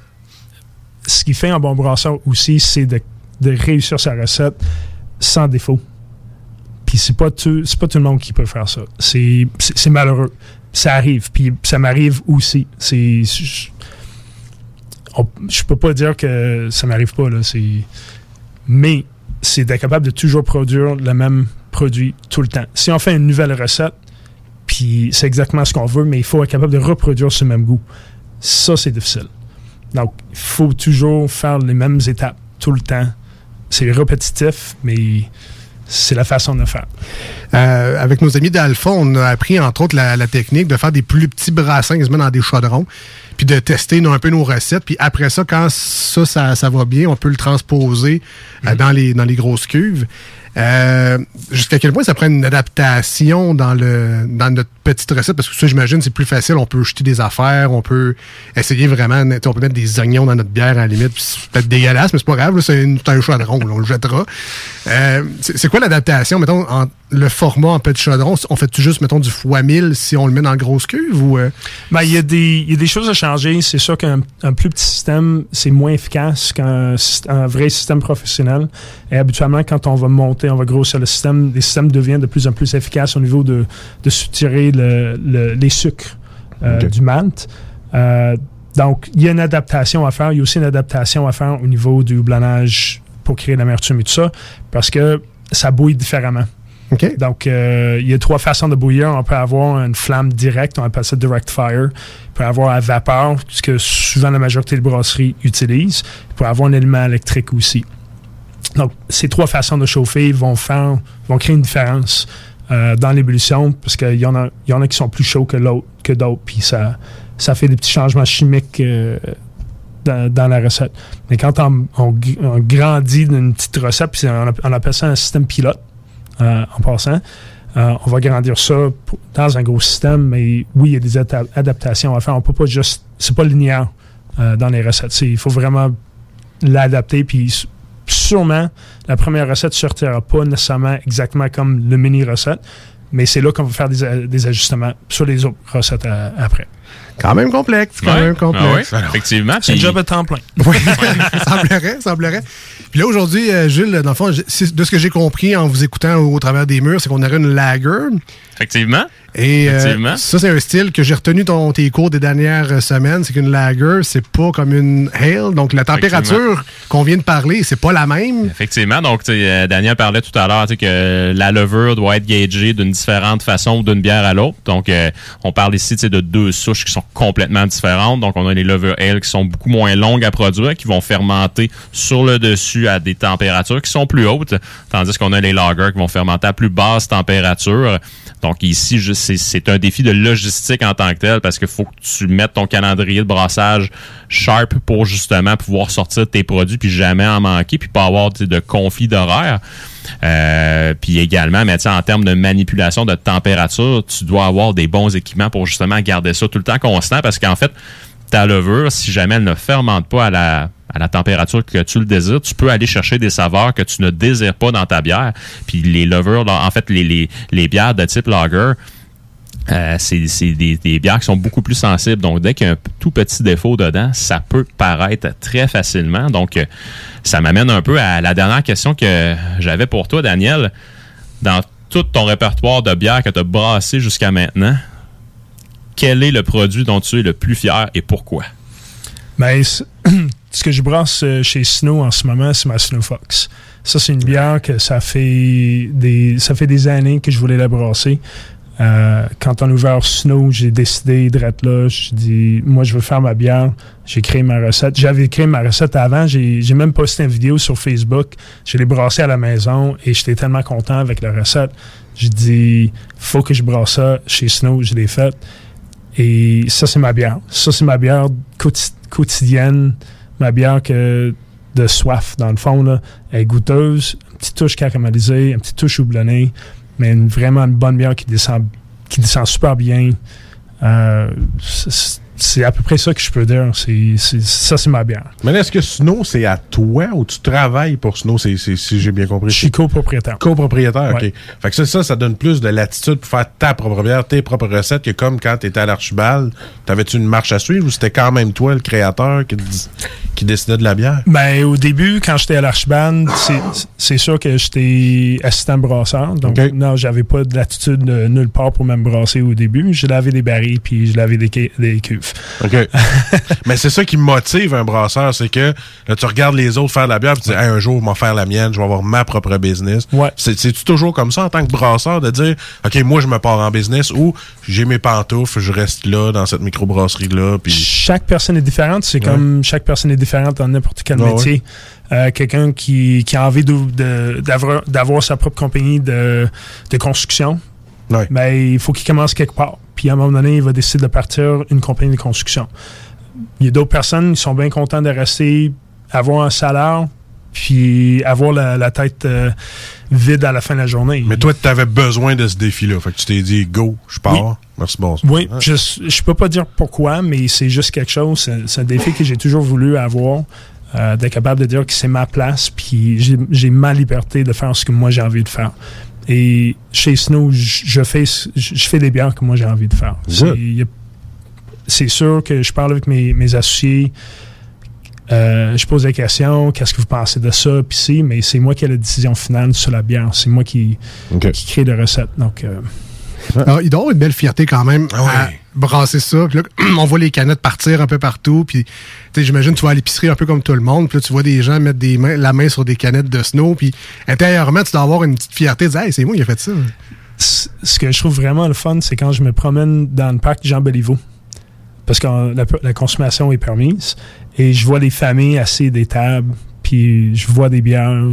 ce qui fait un bon brasseur aussi, c'est de, de réussir sa recette sans défaut. C'est pas tout, pas tout le monde qui peut faire ça. C'est, malheureux. Ça arrive. Puis ça m'arrive aussi. C'est, je, peux pas dire que ça m'arrive pas, là. Mais c'est d'être capable de toujours produire le même produit tout le temps. Si on fait une nouvelle recette, puis c'est exactement ce qu'on veut, mais il faut être capable de reproduire ce même goût. Ça, c'est difficile. Donc, il faut toujours faire les mêmes étapes tout le temps. C'est répétitif, mais c'est la façon de faire. Euh, avec nos amis d'Alpha, on a appris entre autres la, la technique de faire des plus petits brassins quasiment dans des chaudrons, puis de tester un peu nos recettes. Puis après ça, quand ça, ça, ça va bien, on peut le transposer euh, dans, les, dans les grosses cuves. Euh, Jusqu'à quel point ça prend une adaptation dans le dans notre petite recette? Parce que ça, j'imagine, c'est plus facile. On peut jeter des affaires, on peut essayer vraiment, on peut mettre des oignons dans notre bière à la limite. C'est peut-être dégueulasse, mais c'est pas grave. C'est un chaudron, là, on le jettera. Euh, c'est quoi l'adaptation, mettons, le format en petit chaudron? On fait-tu juste, mettons, du fois 1000 si on le met dans la grosse cuve ou... euh? Ben, il y, y a des choses à changer. C'est sûr qu'un un plus petit système, c'est moins efficace qu'un vrai système professionnel. Et habituellement, quand on va monter, on va grossir le système, les systèmes deviennent de plus en plus efficaces au niveau de, de soutirer le- le- les sucres euh, du malt. Euh, donc, il y a une adaptation à faire. Il y a aussi une adaptation à faire au niveau du houblonnage pour créer l'amertume et tout ça, parce que ça bouille différemment. Donc, euh, il y a trois façons de bouillir. On peut avoir une flamme directe, on appelle ça direct fire. On peut avoir à vapeur, ce que souvent la majorité des brasseries utilisent. On peut avoir un élément électrique aussi. Donc, ces trois façons de chauffer vont faire, vont créer une différence euh, dans l'ébullition parce qu'il y en a, y en a qui sont plus chauds que que d'autres, puis ça, ça fait des petits changements chimiques euh, dans, la recette. Mais quand on, on on grandit d'une petite recette, puis on, app- on appelle ça un système pilote euh, en passant. On va grandir ça dans un gros système, mais oui, il y a des adap- adaptations à faire. On peut pas juste. C'est pas linéaire dans les recettes. Il faut vraiment l'adapter. Puis sûrement, la première recette ne sortira pas nécessairement exactement comme le mini recette, mais c'est là qu'on va faire des, des ajustements sur les autres recettes euh, après. Quand même complexe, quand Ouais. même complexe. Ah ouais, effectivement. C'est un job à temps plein. Oui, semblerait, semblerait. Puis là, aujourd'hui, euh, Gilles, dans le fond, de ce que j'ai compris en vous écoutant au, au travers des murs, c'est qu'on aurait une lager. Effectivement. Et euh, ça, c'est un style que j'ai retenu dans tes cours des dernières euh, semaines. C'est qu'une lager, c'est pas comme une ale. Donc, la température qu'on vient de parler, c'est pas la même. Effectivement. Donc, euh, Daniel parlait tout à l'heure tu sais, que la levure doit être gagée d'une différente façon d'une bière à l'autre. Donc, euh, on parle ici tu sais, de deux souches qui sont complètement différentes. Donc, on a les levures ale qui sont beaucoup moins longues à produire, qui vont fermenter sur le dessus à des températures qui sont plus hautes, tandis qu'on a les lagers qui vont fermenter à plus basse température. Donc, ici, c'est un défi de logistique en tant que tel parce qu'il faut que tu mettes ton calendrier de brassage sharp pour justement pouvoir sortir tes produits puis jamais en manquer puis pas avoir de conflit d'horaire. Euh, puis également, mais en termes de manipulation de température, tu dois avoir des bons équipements pour justement garder ça tout le temps constant parce qu'en fait, ta levure, si jamais elle ne fermente pas à la, à la température que tu le désires, tu peux aller chercher des saveurs que tu ne désires pas dans ta bière. Puis les levures, en fait, les, bières de type lager, euh, c'est des, des bières qui sont beaucoup plus sensibles. Donc, dès qu'il y a un tout petit défaut dedans, ça peut paraître très facilement. Donc, euh, ça m'amène un peu à la dernière question que j'avais pour toi, Daniel. Dans tout ton répertoire de bières que tu as brassé jusqu'à maintenant, quel est le produit dont tu es le plus fier et pourquoi? C- ce que je brasse euh, chez Snow en ce moment, c'est ma Snow Fox. Ça, c'est une bière que ça fait des, ça fait des années que je voulais la brasser. Euh, quand on a ouvert Snow, j'ai décidé d'être là. Je dis, moi, je veux faire ma bière. J'ai créé ma recette. J'avais créé ma recette avant. J'ai j'ai même posté une vidéo sur Facebook. Je l'ai brassée à la maison et j'étais tellement content avec la recette. J'ai dit, faut que je brasse ça chez Snow. Je l'ai faite. Et ça, c'est ma bière. Ça, c'est ma bière quoti- quotidienne. Ma bière que de soif, dans le fond. Là. Elle est goûteuse, une petite touche caramélisée, une petite touche houblonnée, mais une- vraiment une bonne bière qui descend, qui descend super bien. Euh, c'est à peu près ça que je peux dire. Ça, c'est ma bière. Mais est-ce que Snow, c'est à toi ou tu travailles pour Snow, si j'ai bien compris? Je suis copropriétaire. Copropriétaire, OK. Fait que ça, ça, ça donne plus de latitude pour faire ta propre bière, tes propres recettes, que comme quand tu étais à l'Archibald, t'avais-tu une marche à suivre ou c'était quand même toi, le créateur, qui, qui décidait de la bière? Ben, au début, quand j'étais à l'Archibald, c'est- sûr que j'étais assistant brasseur. Donc, non, j'avais pas de latitude de nulle part pour me brasser au début. Je lavais des barils puis je lavais des, des cuves. OK. Mais c'est ça qui motive un brasseur, c'est que là, tu regardes les autres faire de la bière, puis tu dis, Hey, un jour, je vais faire la mienne, je vais avoir ma propre business. Ouais. C'est- C'est-tu toujours comme ça en tant que brasseur de dire, OK, moi, je me pars en business ou j'ai mes pantoufles, je reste là, dans cette microbrasserie-là, puis. Chaque personne est différente. C'est Ouais. comme chaque personne est différente dans n'importe quel Ouais, métier. Euh, Quelqu'un qui, qui a envie de- de- d'avoir sa propre compagnie de, de construction, ben, il faut qu'il commence quelque part. Puis à un moment donné, il va décider de partir une compagnie de construction. Il y a d'autres personnes qui sont bien contents de rester, avoir un salaire, puis avoir la, la tête euh, vide à la fin de la journée. Mais toi, tu avais besoin de ce défi-là. Fait que tu t'es dit, go, je pars. Oui. Merci, bon. Oui, je je peux pas dire pourquoi, mais c'est juste quelque chose. C'est un défi que j'ai toujours voulu avoir, euh, d'être capable de dire que c'est ma place, puis j'ai- j'ai ma liberté de faire ce que moi j'ai envie de faire. Et chez Snow, je fais, je fais des bières que moi j'ai envie de faire. C'est sûr que je parle avec mes, mes associés. euh, je pose des questions, qu'est-ce que vous pensez de ça, puis si, mais c'est moi qui ai la décision finale sur la bière. C'est moi qui, qui crée les recettes. Donc, euh, Alors, il doit avoir une belle fierté quand même à brasser ça. Puis là, on voit les canettes partir un peu partout. Puis, j'imagine tu vas à l'épicerie un peu comme tout le monde. Puis là, tu vois des gens mettre des mains, la main sur des canettes de snow. Puis intérieurement, tu dois avoir une petite fierté de dire, hey, c'est moi qui ai fait ça. Ce que je trouve vraiment le fun, c'est quand je me promène dans le parc Jean Béliveau. Parce que euh, la, la consommation est permise. Et je vois les familles assis des tables, puis je vois des bières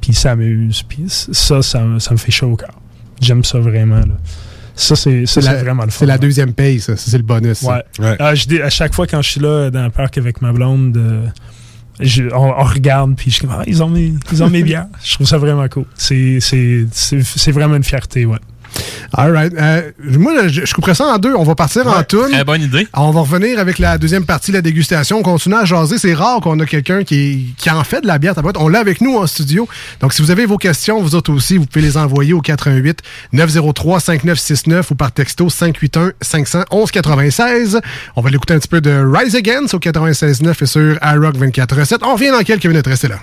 puis ils s'amusent. Puis ça, ça, ça me fait chaud au cœur. J'aime ça vraiment. Là. Ça, c'est vraiment le fun. C'est la deuxième paye, ça. Ça, C'est le bonus. Ouais. Ah, je dis- à chaque fois quand je suis là dans le parc avec ma blonde, euh, je- on, on regarde puis je suis comme ah, ils ont mes ils ont mes bières. Je trouve ça vraiment cool. C'est c'est c'est c'est vraiment une fierté, ouais. All right. Euh, moi, je, je couperais ça en deux. On va partir en toune. Très bonne idée. On va revenir avec la deuxième partie de la dégustation. On continue à jaser. C'est rare qu'on a quelqu'un qui, qui en fait de la bière tabarouette. On l'a avec nous en studio. Donc, si vous avez vos questions, vous autres aussi, vous pouvez les envoyer au 88 903 5969 ou par texto 581 511 96. On va l'écouter un petit peu de Rise Against au 96.9 et sur iRock 24.7. On revient dans quelques minutes. Restez là.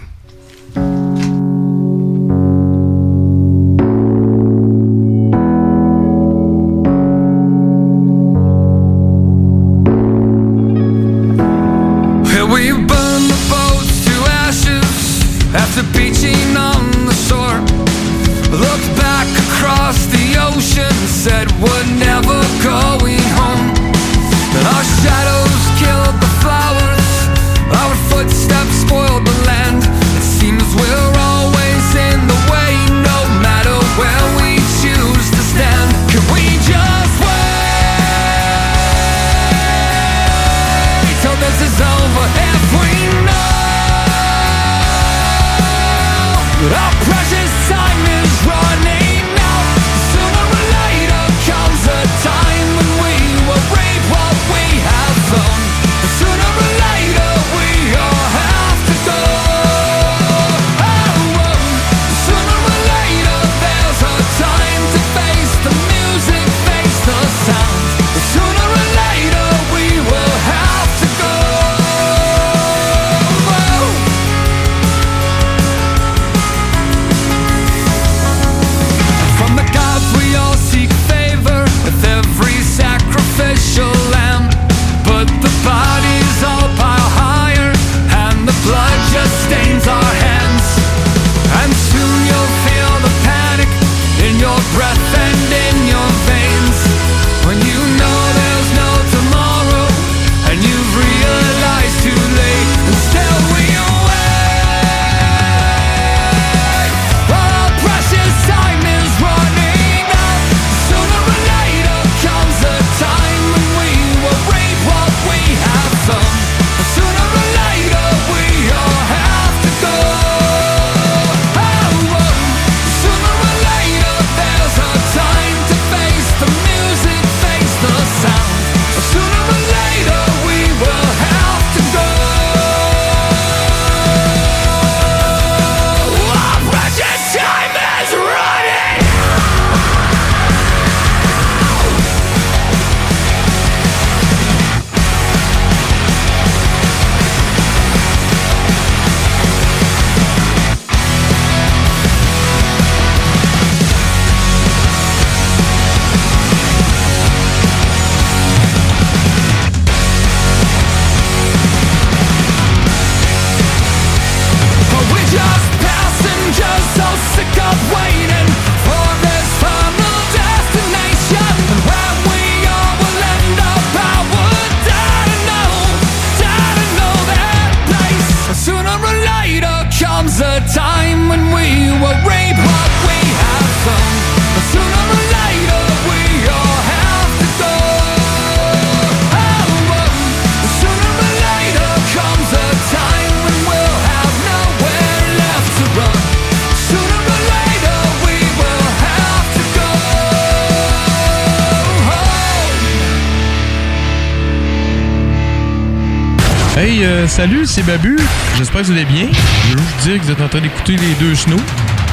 Salut, c'est Babu. J'espère que vous allez bien. Je veux juste dire que vous êtes en train d'écouter les deux snows.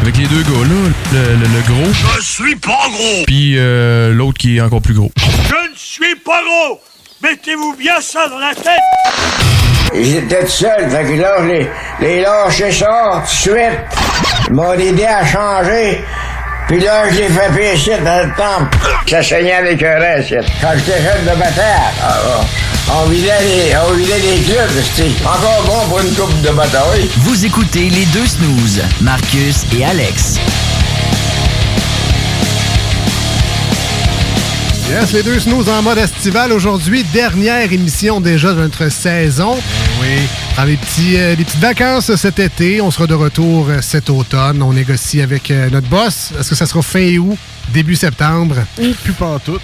Avec les deux gars là, le, le- le gros. Je suis pas gros Puis euh, l'autre qui est encore plus gros. Je ne suis pas gros Mettez-vous bien ça dans la tête J'étais tout seul, fait que là, je les, les lâché ça tout de suite. Ils m'ont aidé à changer. Puis là, je les fait pécher dans le temple. Ça saignait avec un reste. Quand j'étais jeune de bataille, ah, ah, on vidait les, on vidait les clubs, encore bon pour une coupe de bataille. Vous écoutez les deux snooze, Marcus et Alex. Yes, les deux snooze en mode estival aujourd'hui. Dernière émission déjà de notre saison. Oui. Prends les, petits, euh, les petites vacances cet été. On sera de retour euh, cet automne. On négocie avec euh, notre boss. Est-ce que ça sera fin août, début septembre? Ou plus pas en tout.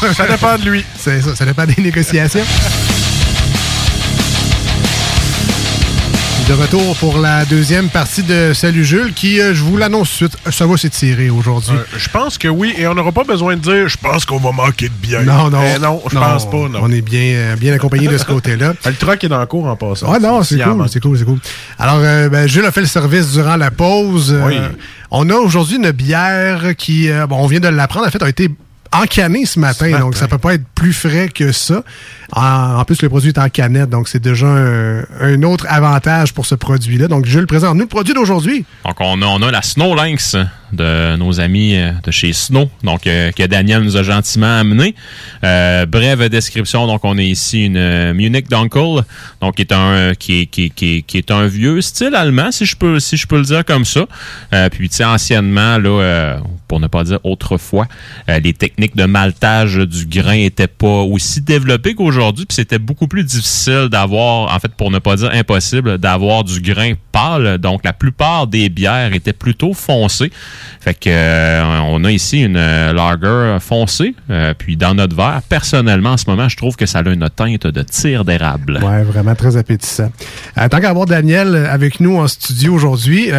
ça, ça dépend de lui. C'est ça, ça dépend des négociations. De retour pour la deuxième partie de Salut Jules, qui, euh, je vous l'annonce tout de suite, ça va s'étirer aujourd'hui. Euh, je pense que oui, et on n'aura pas besoin de dire je pense qu'on va manquer de bière. Non, non. Eh non, je pense pas, non. On est bien, euh, bien accompagné de ce côté-là. Le truck est dans le cours en passant. Ah non, c'est cool, c'est cool, c'est cool. Alors, ben, Jules a fait le service durant la pause. Oui. on a aujourd'hui une bière qui, bon, on vient de l'apprendre, en fait, a été encanée ce matin, matin. donc ça peut pas être plus frais que ça. En, plus, le produit est en canette, donc c'est déjà un, autre avantage pour ce produit-là. Donc, Jules présente nous le produit d'aujourd'hui. Donc, on a, on a la Snow Lynx de nos amis euh, de chez Snow, donc euh, que Daniel nous a gentiment amené. Euh, brève description, donc on a ici une euh, Munich Dunkel, donc qui est un qui est, qui, qui est- un vieux style allemand, si je peux si je peux le dire comme ça. Puis tu sais anciennement là, pour ne pas dire autrefois, les techniques de maltage du grain étaient pas aussi développées qu'aujourd'hui, puis c'était beaucoup plus difficile d'avoir, en fait pour ne pas dire impossible, d'avoir du grain pâle. Donc la plupart des bières étaient plutôt foncées. Fait que euh, on a ici une euh, lager foncée. Euh, puis dans notre verre, personnellement, en ce moment, je trouve que ça a une teinte de tir d'érable. Ouais, vraiment très appétissant. Tant qu'à avoir Daniel avec nous en studio aujourd'hui,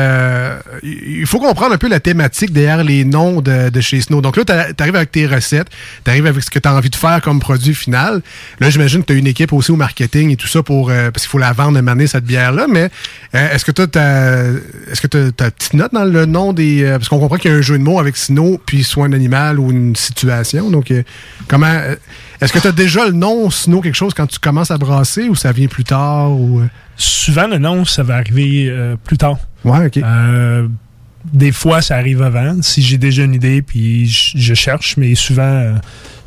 il faut comprendre un peu la thématique derrière les noms de, de chez Snow. Donc là, tu arrives avec tes recettes, tu arrives avec ce que tu as envie de faire comme produit final. Là, j'imagine que tu as une équipe aussi au marketing et tout ça pour euh, parce qu'il faut la vendre et mener cette bière-là. Mais euh, est-ce que tu as est-ce que tu as petite note dans le nom des. euh, parce qu'on comprend qu'il y a un jeu de mots avec Snow, puis soit un animal ou une situation. Donc, comment. est-ce que tu as déjà le nom Snow quelque chose quand tu commences à brasser ou ça vient plus tard ou. Souvent, le nom, ça va arriver plus tard. Ouais, OK. Des fois, ça arrive avant, si j'ai déjà une idée, puis je, je cherche, mais souvent, euh,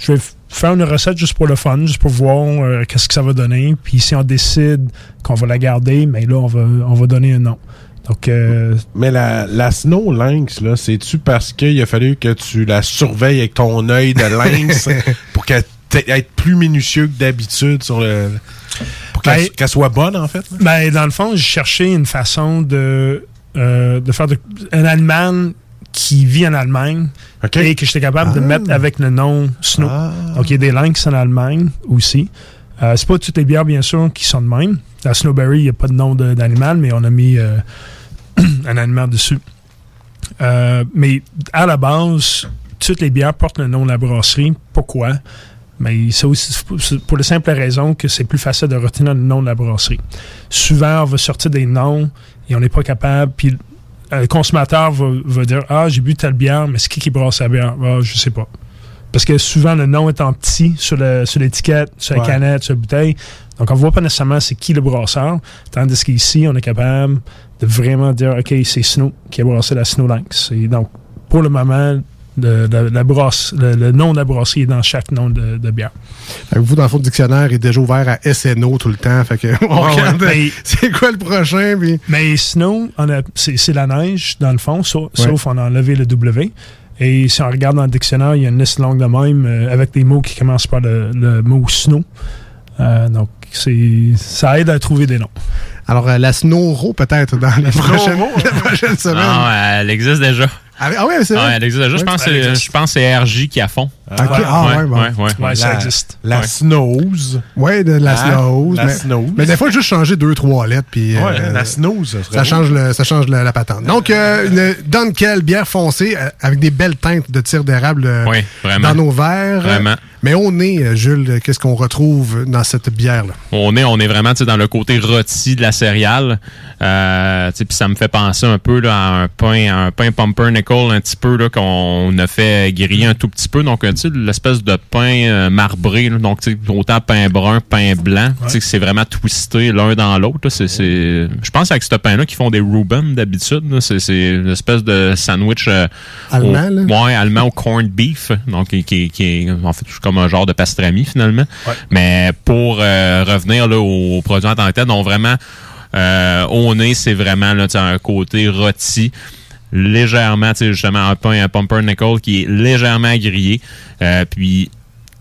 je vais faire une recette juste pour le fun, juste pour voir euh, qu'est-ce que ça va donner. Puis si on décide qu'on va la garder, mais là, on va, on va donner un nom. Donc, euh, Mais la, la Snow Lynx, là, c'est-tu parce qu'il a fallu que tu la surveilles avec ton œil de lynx pour qu'elle être plus minutieux que d'habitude sur le. pour qu'elle Ben- soit bonne, en fait? là? Ben, dans le fond, j'ai cherché une façon de, euh, de faire de- un Allemand qui vit en Allemagne et que j'étais capable de Ah. mettre avec le nom Snow. Donc, il y a des Lynx en Allemagne aussi. Euh, c'est pas toutes les bières, bien sûr, qui sont de même. La Snowberry, il n'y a pas de nom d'animal, mais on a mis euh, un animal dessus. Euh, mais à la base, toutes les bières portent le nom de la brasserie. Pourquoi? Mais c'est aussi pour la simple raison que c'est plus facile de retenir le nom de la brasserie. Souvent, on va sortir des noms et on n'est pas capable. Puis le consommateur va, va dire Ah, j'ai bu telle bière, mais c'est qui qui brasse la bière? Ah, Je sais pas. Parce que souvent, le nom est en petit sur le- sur l'étiquette, sur la Ouais. canette, sur la bouteille. Donc, on voit pas nécessairement c'est qui le brasseur. Tandis qu'ici, on est capable de vraiment dire OK, c'est Snow qui a brassé la Snow Lynx. Et donc, pour le moment, le, le- la brosse, le, le nom de la brasserie est dans chaque nom de, de bière. Vous, dans le fond, le dictionnaire est déjà ouvert à SNO tout le temps. Fait que on Ouais, regarde, ouais. Mais- c'est quoi le prochain? Puis... Mais Snow, on a- c'est c'est la neige, dans le fond, sauf, Ouais. sauf on a enlevé le W. Et si on regarde dans le dictionnaire, il y a une liste longue de même euh, avec des mots qui commencent par le, le mot snow. Euh, donc, c'est ça aide à trouver des noms. Alors, euh, la Snowro, peut-être, dans les prochaines, la prochaine semaine. Ah, elle existe déjà. Ah, ah ouais, c'est vrai? Ouais, elle existe déjà. Je Ouais, pense, que- je pense que c'est RJ qui a fond. Ok, ah ouais, bon. Ouais, ça la, existe. La Ouais. Snooze. Ouais, de la Hein? Snooze. La mais, Snooze. mais des fois, juste changer deux, trois lettres. Puis, Ouais, euh, la Snooze, ça Ça change, le, ça change le- la patente. Donc, euh, une Dunkel, bière foncée, euh, avec des belles teintes de tir d'érable euh, Oui, dans nos verres. Vraiment. Mais au nez, euh, Jules, qu'est-ce qu'on retrouve dans cette bière-là? On est, on est vraiment dans le côté rôti de la céréale. Euh, Puis ça me fait penser un peu là, à un pain, à un pain pumpernickel un petit peu là, qu'on a fait griller un tout petit peu. Donc, sais, l'espèce de pain euh, marbré. là. donc, autant pain brun, pain blanc. C'est vraiment twisté l'un dans l'autre. Je pense avec ce pain-là qu'ils font des Reuben d'habitude. C'est, une espèce de sandwich euh, Allemand, au, là? Ouais, allemand au corned beef. Donc, qui, qui- qui est en fait comme un genre de pastrami finalement. Mais pour euh, revenir là, au produit en tant que tel, donc vraiment euh, au nez, c'est vraiment là, un côté rôti légèrement, tu sais, justement un pain, un pumpernickel qui est légèrement grillé. Euh, puis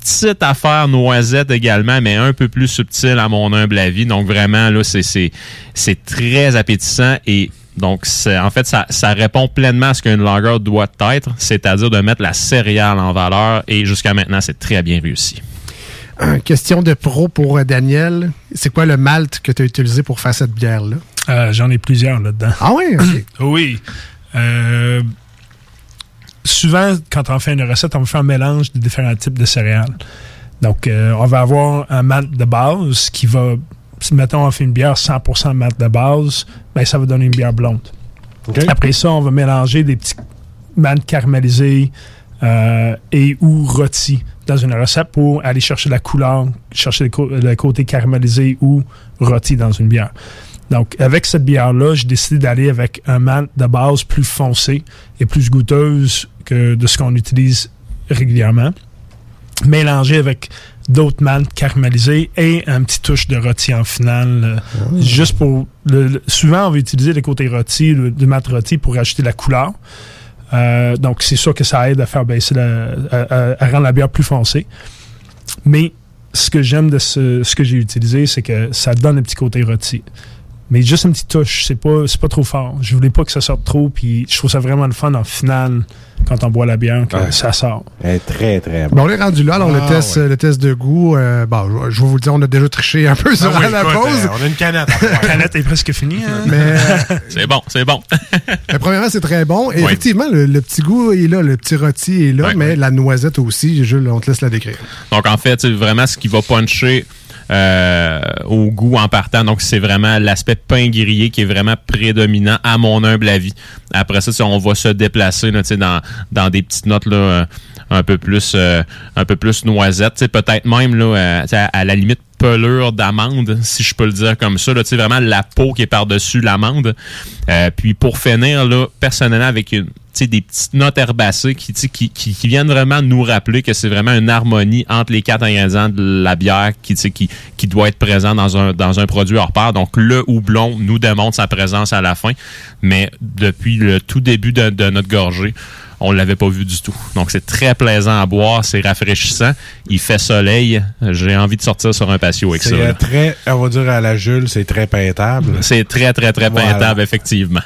petite affaire noisette également, mais un peu plus subtile à mon humble avis. Donc vraiment, là, c'est, c'est, c'est très appétissant et donc, en fait, ça, ça répond pleinement à ce qu'une lager doit être, c'est-à-dire de mettre la céréale en valeur et jusqu'à maintenant, c'est très bien réussi. Euh, question de pro pour euh, Daniel. C'est quoi le malt que tu as utilisé pour faire cette bière-là? Euh, J'en ai plusieurs là-dedans. Ah oui? oui. Euh, souvent, quand on fait une recette, on fait un mélange de différents types de céréales. Donc, euh, on va avoir un malt de base qui va, si mettons, on fait une bière 100% malt de base, ben, ça va donner une bière blonde. Après ça, on va mélanger des petits malts caramélisés euh, et ou rôtis dans une recette pour aller chercher la couleur, chercher le côté caramélisé ou rôti dans une bière. Donc, avec cette bière-là, j'ai décidé d'aller avec un malt de base plus foncé et plus goûteuse que de ce qu'on utilise régulièrement, mélangé avec d'autres maltes caramélisés et un petit touche de rôti en finale, euh, juste pour... Le, le- souvent, on va utiliser le côté rôti, le, du malt rôti pour ajouter la couleur. Euh, donc, c'est sûr que ça aide à faire baisser la, à, à- à rendre la bière plus foncée. Mais ce que j'aime de ce, ce que j'ai utilisé, c'est que ça donne un petit côté rôti. Mais juste une petite touche, c'est pas, c'est pas trop fort. Je voulais pas que ça sorte trop, puis je trouve ça vraiment le fun en finale, quand on boit la bière, que Ouais. ça sort. Elle est très, très Bon, on est rendu là. Alors, le, Ah, test, ouais. le test de goût, euh, bon, je vais vous le dire, on a déjà triché un peu sur Ah oui, la écoute, pause. euh, on a une canette. La canette est presque finie. Hein? Mais, C'est bon, c'est bon. mais premièrement, c'est très bon. Et Oui. effectivement, le, le petit goût est là, le petit rôti est là, mais la noisette aussi, Jules, on te laisse la décrire. Donc, en fait, c'est vraiment ce qui va puncher euh, au goût en partant. Donc, c'est vraiment l'aspect pain grillé qui est vraiment prédominant à mon humble avis. Après ça, on va se déplacer là, dans, dans des petites notes là, euh, un peu plus euh, un peu plus peut-être même là, euh, à, la limite pelure d'amande, si je peux le dire comme ça. Là, vraiment la peau qui est par-dessus l'amande. Euh, puis pour finir, là, personnellement, avec une, des petites notes herbacées qui, qui, qui, qui viennent vraiment nous rappeler que c'est vraiment une harmonie entre les quatre ingrédients de la bière qui, qui, qui doit être présent dans un, dans un produit hors pair. Donc, le houblon nous démontre sa présence à la fin. Mais depuis le tout début de, de notre gorgée, on l'avait pas vu du tout. Donc, c'est très plaisant à boire, c'est rafraîchissant. Il fait soleil. J'ai envie de sortir sur un patio avec ça. C'est très, on va dire à la Jules, c'est très peintable. C'est très, très, très Voilà. peintable, effectivement.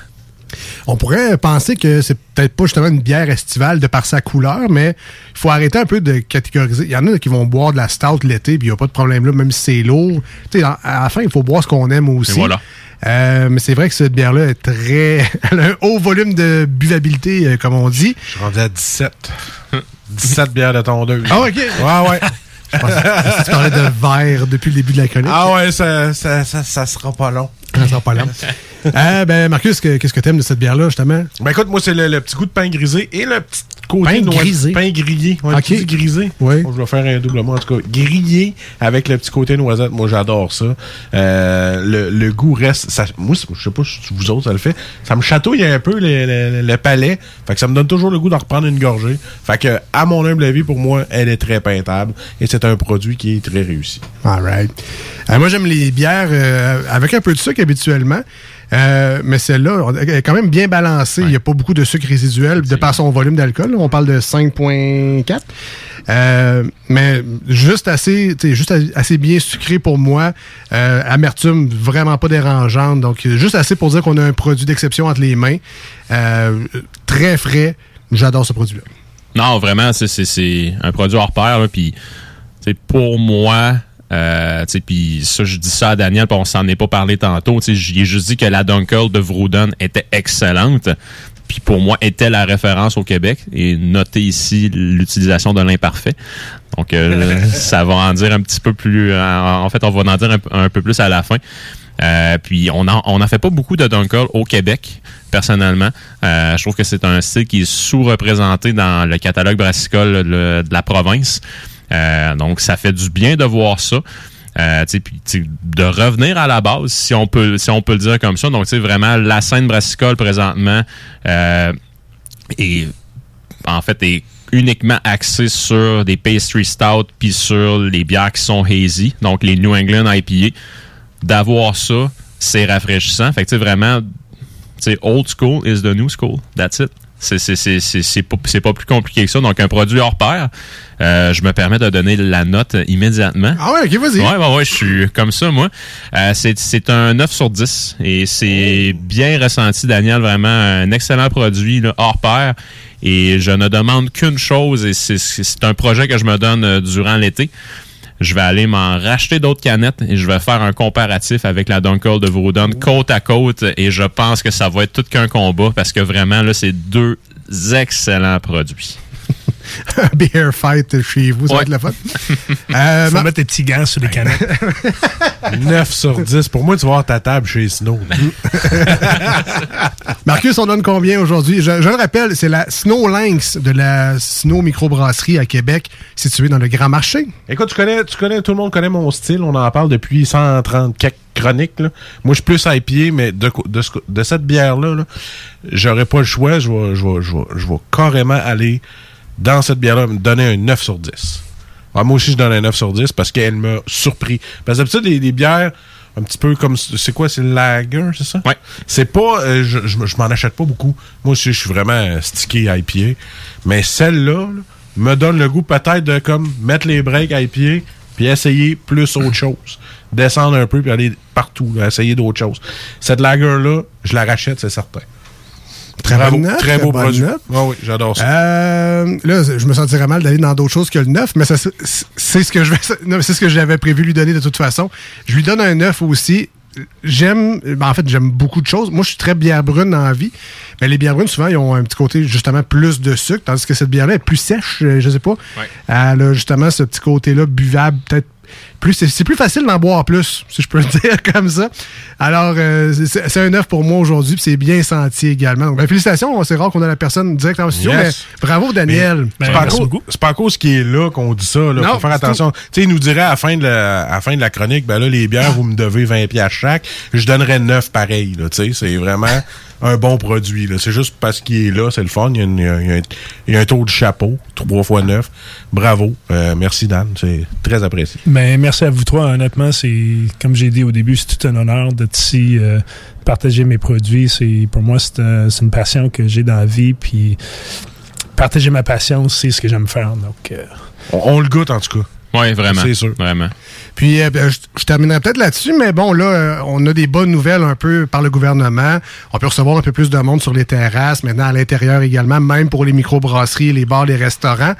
On pourrait penser que c'est peut-être pas justement une bière estivale de par sa couleur, mais il faut arrêter un peu de catégoriser. Il y en a qui vont boire de la stout l'été, puis il n'y a pas de problème là, même si c'est lourd. Tu sais, à à la fin, il faut boire ce qu'on aime aussi. Et voilà. Euh, mais c'est vrai que cette bière-là est très. Elle a un haut volume de buvabilité, euh, comme on dit. Je suis rendu à 17. 17 bières de tondeuse. Ah, ok. Ouais, ouais. Je pensais que tu parlais de verre depuis le début de la chronique. Ah ouais, ça, ça, ça, ça sera pas long. Ça sera pas long. Euh, ben, Marcus, que- qu'est-ce que t'aimes de cette bière-là, justement? Ben écoute, moi, c'est le, le petit goût de pain grisé et le petit côté Pain grisé? Pain grillé. Ouais, tu grisé. Oui. Bon, je vais faire un double mot, en tout cas. Grillé avec le petit côté noisette. Moi, j'adore ça. Euh, le, le goût reste... Ça, moi, je sais pas si vous autres, ça le fait. Ça me chatouille un peu le, le- le palais. Fait que ça me donne toujours le goût d'en reprendre une gorgée. Fait que, à mon humble avis, pour moi, elle est très peintable. Et c'est un produit qui est très réussi. All right. Euh, moi, j'aime les bières euh, avec un peu de sucre habituellement. Euh, mais celle-là, est quand même bien balancée. Il n'y a pas beaucoup de sucre résiduel de par son volume d'alcool. On parle de 5,4. Euh, mais juste assez, juste assez bien sucré pour moi. Euh, amertume vraiment pas dérangeante. Donc, juste assez pour dire qu'on a un produit d'exception entre les mains. Très frais. J'adore ce produit-là. Non, vraiment, c'est- un produit hors pair. Puis, pour moi, euh, puis ça, je dis ça à Daniel, puis on s'en est pas parlé tantôt. tu sais, J'y ai juste dit que la Dunkel de Vrouden était excellente. Puis pour moi, était la référence au Québec. Et notez ici l'utilisation de l'imparfait. Donc, euh, ça va en dire un petit peu plus. En, en fait, on va en dire un, peu- un peu plus à la fin. Euh, puis on en, on en fait pas beaucoup de Dunkel au Québec, personnellement. Euh, je trouve que c'est un style qui est sous-représenté dans le catalogue brassicole le- de la province. Euh, donc ça fait du bien de voir ça. Euh, de revenir à la base, si on peut, si on peut le dire comme ça. Donc, vraiment, la scène brassicole présentement euh, est en fait est uniquement axée sur des pastry stout puis sur les bières qui sont hazy, donc les New England IPA. D'avoir ça, c'est rafraîchissant. Fait que tu sais vraiment, tu old school is the new school. That's it. C'est c'est- c'est- c'est- c'est pas, c'est pas plus compliqué que ça. Donc, un produit hors pair, euh, je me permets de donner la note immédiatement. Ah ouais, ok, vas-y. Ouais, ouais, ouais, je suis comme ça, moi. Euh, c'est c'est un 9 sur 10 et c'est bien ressenti, Daniel. Vraiment un excellent produit, là, hors pair. Et je ne demande qu'une chose et c'est- c'est c'est un projet que je me donne euh, durant l'été. Je vais aller m'en racheter d'autres canettes et je vais faire un comparatif avec la Dunkel de Vaudon côte à côte et je pense que ça va être tout qu'un combat parce que vraiment, là, c'est deux excellents produits. Un beer fight chez vous, ça va être le fun. Euh, Faut ma- mettre des petits gants sur les canettes. 9 sur 10. Pour moi, tu vas avoir ta table chez Snow. Marcus, on donne combien aujourd'hui? Je, je le rappelle, c'est la Snow Lynx de la Snow Microbrasserie à Québec, située dans le Grand Marché. Écoute, tu connais, tu connais, tout le monde connaît mon style. On en parle depuis 130 quelques chroniques. là. Moi, je suis plus à pied, mais de, co- de, ce co- de cette bière-là, là, j'aurais pas le choix. Je vais, je, vais, je, vais, je vais carrément aller dans cette bière-là me donner un 9 sur 10. Ouais, moi aussi, je donne un 9 sur 10 parce qu'elle m'a surpris. Parce que d'habitude, les, les bières, un petit peu comme. C'est quoi, c'est le lager, c'est ça? Ouais. C'est pas. euh, je je, je m'en achète pas beaucoup. Moi aussi, je suis vraiment stické à pied. Mais celle-là, là, me donne le goût peut-être de comme mettre les breaks à pied puis essayer plus autre chose. Descendre un peu puis aller partout, là, essayer d'autres choses. Cette lager-là, je la rachète, c'est certain. Très Bravo, bonne note, Très beau produit. Ouais, oui, j'adore ça. Euh, là, je me sentirais mal d'aller dans d'autres choses que le 9, mais c'est ce que je vais, non, mais c'est ce que j'avais prévu lui donner de toute façon. Je lui donne un 9 aussi. J'aime, ben, en fait, j'aime beaucoup de choses. Moi, je suis très bière brune dans la vie. Mais les bières brunes, souvent, ils ont un petit côté, justement, plus de sucre, tandis que cette bière-là est plus sèche, euh, je sais pas. Elle a justement ce petit côté-là buvable, peut-être plus. C'est plus facile d'en boire plus, si je peux le dire comme ça. Alors, euh, c'est un 9 pour moi aujourd'hui, puis c'est bien senti également. Donc, ben, félicitations, c'est rare qu'on a la personne direct en studio, Yes. mais bravo, Daniel. c'est pas, à cause- c'est pas à cause qu'il est là qu'on dit ça. Là. Non, Faut faire attention. Tu sais, il nous dirait à la fin de la, à la fin de la chronique, ben là, les bières, vous me devez 20 piastres chaque. Je donnerais 9 pareil. Là, tu sais, c'est vraiment un bon produit. C'est juste parce qu'il est là, c'est le fun. Il y a, une- il y a- il y a un, il y a un taux de chapeau, 3 fois 9. Bravo. Euh, merci, Dan. C'est très apprécié. Mais merci à vous trois. Honnêtement, c'est comme j'ai dit au début, c'est tout un honneur d'être ici, euh, partager mes produits. C'est pour moi, c'est euh, c'est une passion que j'ai dans la vie. Puis partager ma passion, c'est ce que j'aime faire. Donc, euh, on, on le goûte en tout cas. Oui, vraiment. C'est sûr. Vraiment. Puis, euh, ben, je, je terminerai peut-être là-dessus, mais bon, là, euh, on a des bonnes nouvelles un peu par le gouvernement. On peut recevoir un peu plus de monde sur les terrasses, maintenant à l'intérieur également, même pour les microbrasseries, les bars, les restaurants.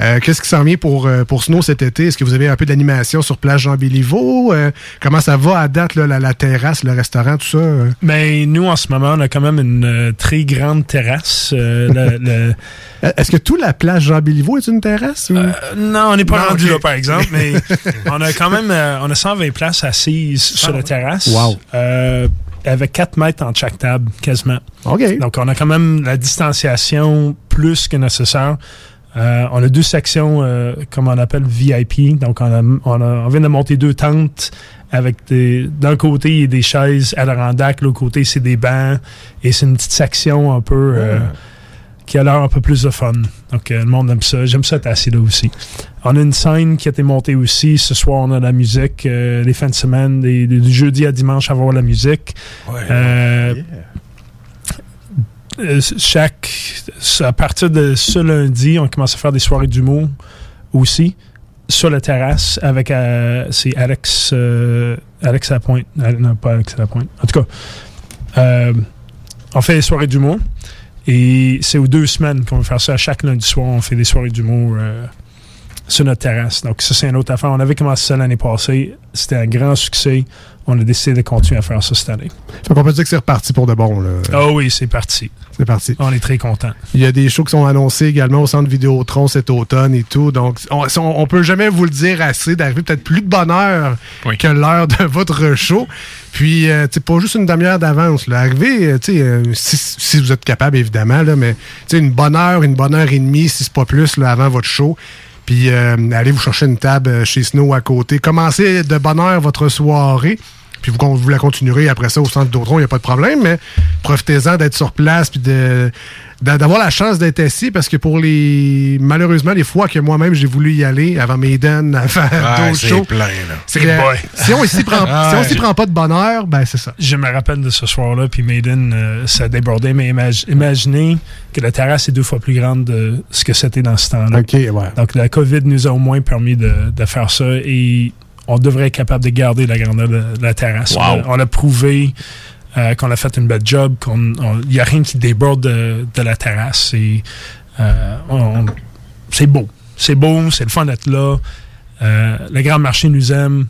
Euh, Qu'est-ce qui s'en vient pour, euh, pour Snow cet été? Est-ce que vous avez un peu d'animation sur Plage Jean-Béliveau? Euh, comment ça va à date, là, la, la terrasse, le restaurant, tout ça? Mais nous, en ce moment, on a quand même une euh, très grande terrasse. euh, le- le- Est-ce que toute la plage Jean-Béliveau est une terrasse? ou- non, on n'est pas Non, rendu là, par exemple, mais on a quand même euh, on a 120 places assises sur la terrasse. Wow. Euh, avec 4 mètres entre chaque table, quasiment. OK. Donc, on a quand même la distanciation plus que nécessaire. Euh, on a deux sections, euh, comme on appelle VIP. Donc, on, a, on, a- on vient de monter deux tentes avec des. D'un côté, il y a des chaises à Adirondack, l'autre côté, c'est des bancs. Et c'est une petite section un peu. euh, qui a l'air un peu plus de fun. Donc, euh, le monde aime ça. J'aime ça être assis là aussi. On a une scène qui a été montée aussi. Ce soir, on a de la musique. euh, les fins de semaine, des- des- du jeudi à dimanche, avoir la musique. Euh, chaque à partir de ce lundi, on commence à faire des soirées d'humour aussi sur la terrasse avec euh, c'est Alex euh, Alex Lapointe non pas Alex Lapointe en tout cas euh, on fait des soirées d'humour et c'est aux deux semaines qu'on va faire ça chaque lundi soir on fait des soirées d'humour euh, sur notre terrasse donc ça c'est une autre affaire on avait commencé ça l'année passée c'était un grand succès on a décidé de continuer à faire ça cette année Fait qu'on peut dire que c'est reparti pour de bon. Là. ah oui c'est parti C'est parti. on est très contents Il y a des shows qui sont annoncés également au centre Vidéotron cet automne et tout. Donc, on, on, on peut jamais vous le dire assez d'arriver peut-être plus de bonheur que l'heure de votre show. Puis, euh, tu pas juste une demi-heure d'avance. là. Arriver, euh, tu euh, si, si vous êtes capable, évidemment, là, mais une bonne heure, une bonne heure et demie, si c'est pas plus, là, avant votre show. Puis, euh, allez vous chercher une table euh, chez Snow à côté. Commencez de bonne heure votre soirée. puis vous, vous la continuerez après ça au centre d'Autron, il n'y a pas de problème, mais profitez-en d'être sur place, puis de d'avoir la chance d'être assis parce que pour les malheureusement les fois que moi-même j'ai voulu y aller avant Maiden avant Ah, d'autres c'est shows plein, là. c'est si on s'y prend si on s'y prend pas de bonheur ben c'est ça Je me rappelle de ce soir-là, puis Maiden, euh, ça débordait, mais imag- imaginez que la terrasse est deux fois plus grande de ce que c'était dans ce temps-là. OK, ouais. Donc la COVID nous a au moins permis de, de faire ça et on devrait être capable de garder la grandeur de, la terrasse. Wow. On a- On a prouvé euh, qu'on a fait une belle job, qu'il n'y a rien qui déborde de, de la terrasse. Euh, c'est beau. C'est beau, c'est le fun d'être là. Euh, le grand marché nous aime.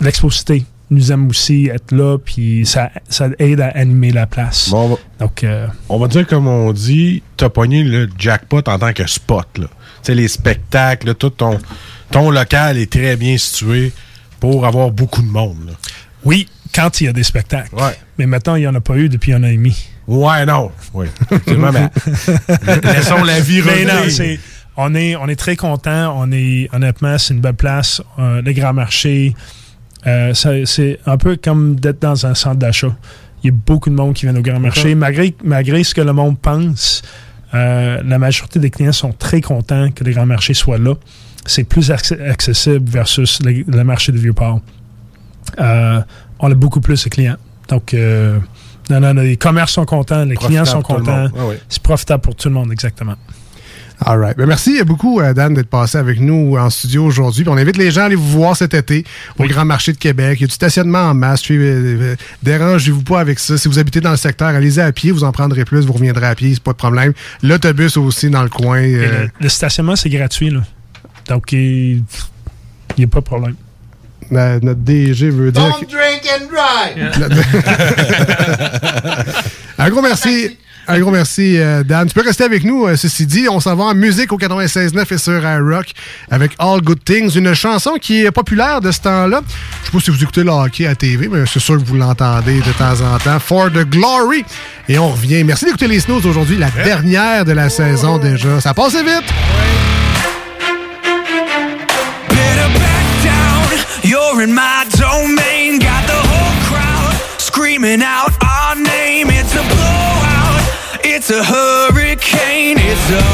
L'exposité nous aime aussi être là, puis ça, ça aide à animer la place. Bon, on va- Donc, euh, On va dire comme on dit, t'as pogné le jackpot en tant que spot. là. Tu sais, les spectacles, tout ton, ton local est très bien situé pour avoir beaucoup de monde. là. Oui, quand il y a des spectacles. Mais maintenant, il n'y en a pas eu depuis un an et demi. Ouais, non. Oui. Mais laissons la vie Mais non, revenir. c'est- on est, on est très content. On est, honnêtement, c'est une belle place. Euh, le grand marché, euh, ça- c'est un peu comme d'être dans un centre d'achat. Il y a beaucoup de monde qui vient au grand marché. Malgré, malgré ce que le monde pense, euh, la majorité des clients sont très contents que le grand marché soit là. C'est plus acc- accessible versus le, le marché de Vieux-Port. Euh, on a beaucoup plus de clients. Donc, euh, non, non, non, les commerces sont contents, les clients sont contents. ouais. C'est profitable pour tout le monde, exactement. All right. Ben, merci beaucoup, euh, Dan, d'être passé avec nous en studio aujourd'hui. On invite les gens à aller vous voir cet été au Grand Marché de Québec. Il y a du stationnement en masse. Euh, euh, dérangez-vous pas avec ça. Si vous habitez dans le secteur, allez-y à pied. Vous en prendrez plus. Vous reviendrez à pied. C'est pas de problème. L'autobus aussi dans le coin. Euh, le, le stationnement, c'est gratuit. Là. Donc, il n'y a pas de problème. Euh, notre DG veut dire... Don't drink and drive. Un gros merci. Un gros merci, euh, Dan. Tu peux rester avec nous, euh, ceci dit. On s'en va en musique au 96.9 et sur Rock avec All Good Things, une chanson qui est populaire de ce temps-là. Je sais pas si vous écoutez le hockey à TV, mais c'est sûr que vous l'entendez de temps en temps. For the Glory. Et on revient. Merci d'écouter les Snooze aujourd'hui, la dernière de la saison déjà. Ça passe vite. In my domain, got the whole crowd screaming out our name. It's a blowout, it's a hurricane, it's over.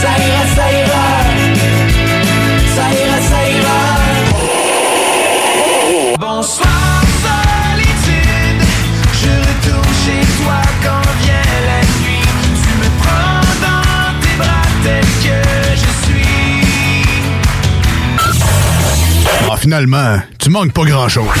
ça ira, ça ira. Ça ira, ça ira. Bonsoir, solitude. Je retourne chez toi quand vient la nuit. Tu me prends dans tes bras tel que je suis. Ah, finalement, tu manques pas grand-chose.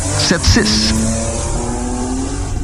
681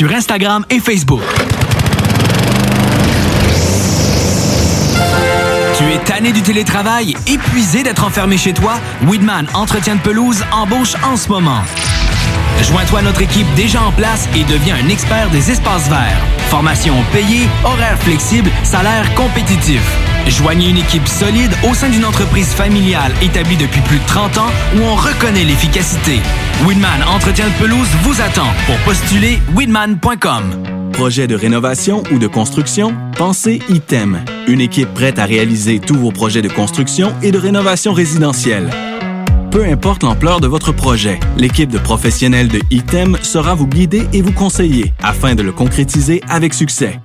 sur Instagram et Facebook. Tu es tanné du télétravail, épuisé d'être enfermé chez toi? Weedman Entretien de pelouse embauche en ce moment. Joins-toi à notre équipe déjà en place et deviens un expert des espaces verts. Formation payée, horaire flexible, salaire compétitif. Joignez une équipe solide au sein d'une entreprise familiale établie depuis plus de 30 ans où on reconnaît l'efficacité. Weedman Entretien de pelouse vous attend pour postuler weedman.com. Projet de rénovation ou de construction? Pensez ITEM. Une équipe prête à réaliser tous vos projets de construction et de rénovation résidentielle. Peu importe l'ampleur de votre projet, l'équipe de professionnels de ITEM sera vous guider et vous conseiller afin de le concrétiser avec succès.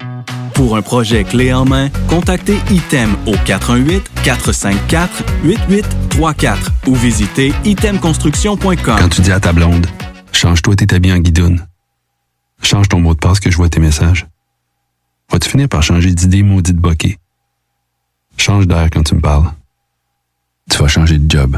Pour un projet clé en main, contactez ITEM au 418-454-8834 ou visitez itemconstruction.com. Quand tu dis à ta blonde, change-toi tes habits en guidoune. Change ton mot de passe que je vois tes messages. Vas-tu finir par changer d'idée maudite bokeh? Change d'air quand tu me parles. Tu vas changer de job.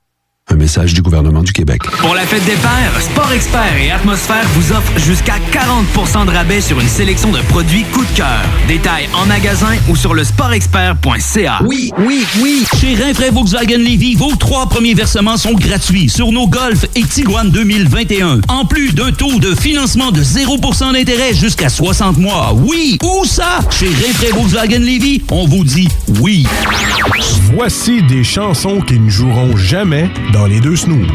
Un message du gouvernement du Québec. Pour la fête des pères, Sport Expert et Atmosphère vous offrent jusqu'à 40% de rabais sur une sélection de produits coup de cœur. Détails en magasin ou sur le sportexpert.ca. Oui, oui, oui. Chez Rinfraie Volkswagen Levy, vos trois premiers versements sont gratuits sur nos Golf et Tiguan 2021. En plus d'un taux de financement de 0% d'intérêt jusqu'à 60 mois. Oui, où ça? Chez Rinfraie Volkswagen Levy, on vous dit oui. Voici des chansons qui ne joueront jamais dans les deux snooze.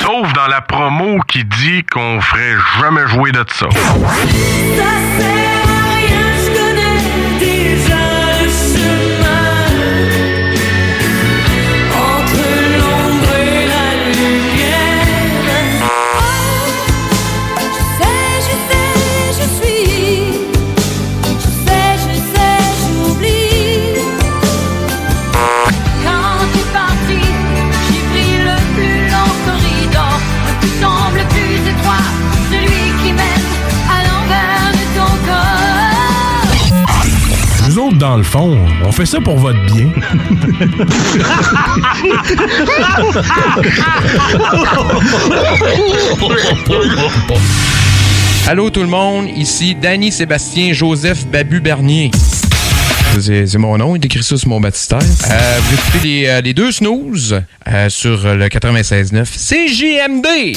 Sauf dans la promo qui dit qu'on ferait jamais jouer de ça. Fond, on fait ça pour votre bien. Allô tout le monde, ici Danny Sébastien Joseph Babu Bernier. C'est c'est mon nom, il écrit ça sur mon baptistère. Euh, vous écoutez les, euh, les deux snooze euh, sur le 96.9 CJMD.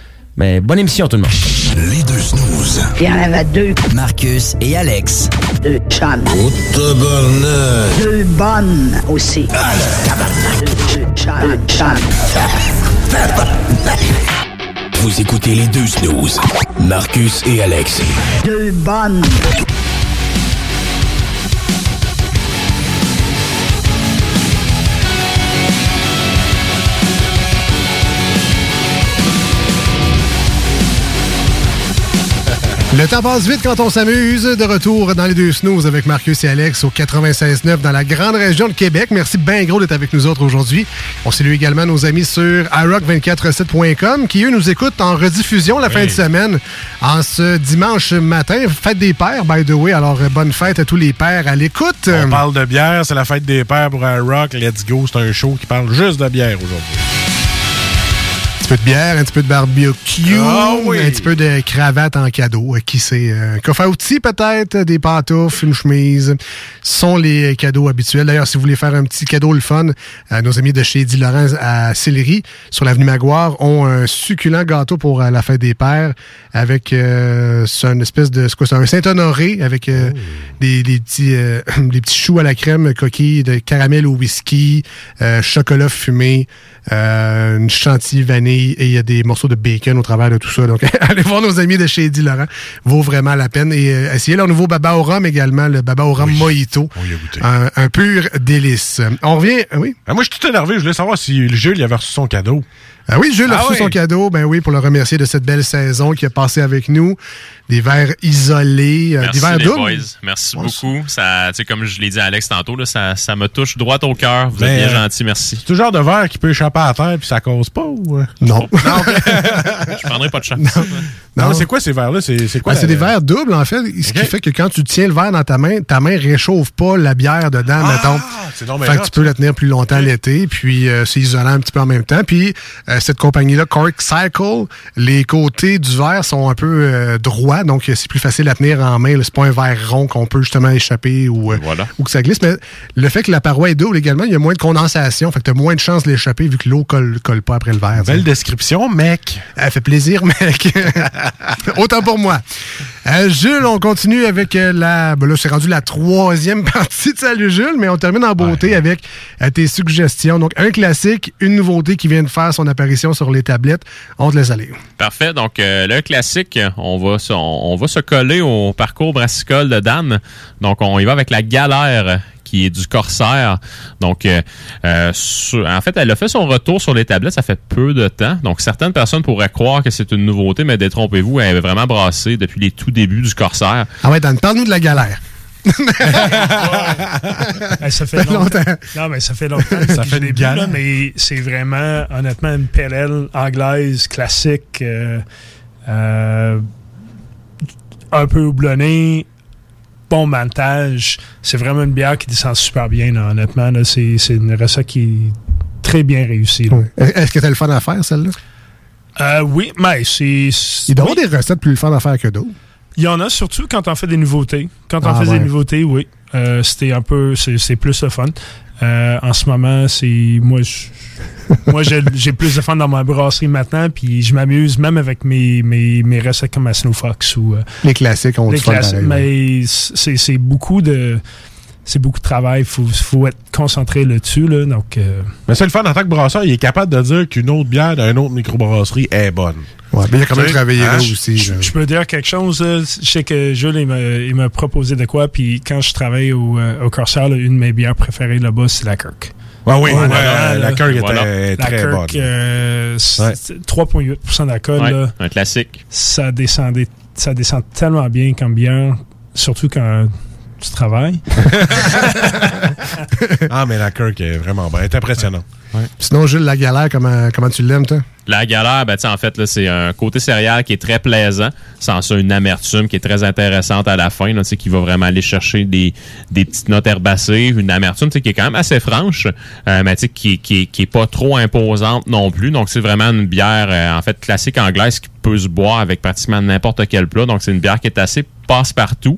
Mais bonne émission tout le monde. Les deux snooze. Il y en avait deux. Marcus et Alex. Deux chums. Oh, tabarnak. Deux bonnes aussi. Deux chums. Deux chums. Vous écoutez les deux snooze, Marcus et Alex. Deux bonnes. Le temps passe vite quand on s'amuse. De retour dans les deux snooze avec Marcus et Alex au 96.9 dans la grande région de Québec. Merci bien gros d'être avec nous autres aujourd'hui. On salue également nos amis sur iRock247.com qui, eux, nous écoutent en rediffusion la fin de semaine en ce dimanche matin. Fête des pères, by the way. Alors, bonne fête à tous les pères à l'écoute. On parle de bière, c'est la fête des pères pour un rock. Let's go, c'est un show qui parle juste de bière aujourd'hui. Un petit peu de bière, un petit peu de barbecue, Ah oui. un petit peu de cravate en cadeau. Euh, Qui sait? Un coffre à outils peut-être, des pantoufles, une chemise. Ce sont les cadeaux habituels. D'ailleurs, si vous voulez faire un petit cadeau le fun, euh, nos amis de chez Eddie Laurent à Sillery, sur l'avenue Maguire, ont un succulent gâteau pour euh, la fête des pères avec euh, une espèce de c'est quoi, c'est un Saint-Honoré avec euh, des, des petits euh, des petits choux à la crème, coquilles de caramel au whisky, euh, chocolat fumé, euh, une chantilly vanille et il y a des morceaux de bacon au travers de tout ça. Donc, allez voir nos amis de chez Eddie Laurent. Vaut vraiment la peine. Et euh, essayez leur nouveau baba au rhum également, le baba au rhum mojito. Un, un pur délice. On revient, ah oui? moi, je suis tout énervé. Je voulais savoir si Jules il avait reçu son cadeau. Ah oui, Jules a Ah reçu oui. son cadeau, ben oui, pour le remercier de cette belle saison qui a passé avec nous. Des verres isolés, euh, des verres les doubles. Merci beaucoup. Ça, comme je l'ai dit à Alex tantôt, là, ça, ça me touche droit au cœur. Vous Ben, êtes bien euh, gentil, merci. C'est le genre de verre qui peut échapper à terre puis ça cause pas ou. euh? Non. Je prendrai pas de chance. Non, mais c'est quoi ces verres-là? C'est quoi? Ben, c'est des verres doubles, en fait, ce qui fait que quand tu tiens le verre dans ta main, ta main réchauffe pas la bière dedans, mettons. Ah, bien Fait que tu peux la tenir plus longtemps l'été, puis euh, c'est isolant un petit peu en même temps. Puis euh, cette compagnie-là, Cork Cycle, les côtés du verre sont un peu euh, droits, donc euh, c'est plus facile à tenir en main. C'est pas un verre rond qu'on peut justement échapper ou, ou que ça glisse. Mais le fait que la paroi est double également, il y a moins de condensation, fait que tu as moins de chances de l'échapper vu que l'eau colle, colle pas après le verre. Belle description, mec. Elle fait plaisir, mec. Autant pour moi. Euh, Jules, on continue avec euh, la. Ben là, c'est rendu la troisième partie de Salut Jules, mais on termine en beauté avec euh, tes suggestions. Donc, un classique, une nouveauté qui vient de faire son apparition sur les tablettes. On te laisse aller. Parfait. Donc, euh, le classique, on va, se, on, on va se coller au parcours brassicole de Dan. Donc, on y va avec la galère qui est du Corsaire. Donc, euh, euh, sur- en fait, elle a fait son retour sur les tablettes, ça fait peu de temps. Donc, certaines personnes pourraient croire que c'est une nouveauté, mais détrompez-vous, elle est vraiment brassée depuis les tout débuts du Corsaire. Ah ouais, Dan, parle-nous de la galère. Hey, ça fait longtemps. Non, mais ça fait longtemps Ça que fait Ben, je l'ai une bu, galère. là, mais c'est vraiment, honnêtement, une PLL anglaise classique, euh, euh, un peu houblonnée, bon maltage. C'est vraiment une bière qui descend super bien, là, honnêtement. là. C'est c'est une recette qui est très bien réussie. Est-ce que t'as le fun à faire, celle-là? Euh, oui, mais c'est. Il doit y avoir des recettes plus le fun à faire que d'autres. Il y en a surtout quand on fait des nouveautés. Quand on Ah, fait ouais. des nouveautés, oui. Euh, C'était un peu. C'est c'est plus le fun. Euh, en ce moment, c'est. Moi, je- moi j'ai j'ai plus de fun dans ma brasserie maintenant, puis je m'amuse même avec mes, mes, mes recettes comme à Snow Fox ou. euh, Les classiques ont les classiques. Mais c'est c'est beaucoup de. C'est beaucoup de travail. Il faut, faut être concentré là-dessus. Là, donc, euh, Mais c'est le fun en tant que brasseur, il est capable de dire qu'une autre bière d'une autre microbrasserie est bonne. Ouais, mais il a quand même travaillé hein, là je- aussi. Je, peux dire quelque chose. là. Je sais que Jules, il m'a, proposé de quoi. Puis quand je travaille au, euh, au Corsair, là, une de mes bières préférées là-bas, c'est la Kirk. Ouais, oui, ouais, là, la Kirk était Voilà. la très Kirk, bonne. euh, c'est- c'est 3,8 d'alcool. Ouais, là. un classique. Ça, descendait, ça descend tellement bien comme bière, surtout quand tu travailles. ah, mais la Kirk est vraiment bonne. Elle est impressionnante. Sinon, Jules, la galère, comment, comment tu l'aimes, toi? La galère, ben, tu sais, en fait, là, c'est un côté céréal qui est très plaisant, sans ça, une amertume qui est très intéressante à la fin, là, tu sais, qui va vraiment aller chercher des, des petites notes herbacées, une amertume tu sais, qui est quand même assez franche, euh, mais qui, qui, qui est pas trop imposante non plus. Donc, c'est vraiment une bière, euh, en fait, classique anglaise qui peut se boire avec pratiquement n'importe quel plat. Donc, c'est une bière qui est assez passe-partout.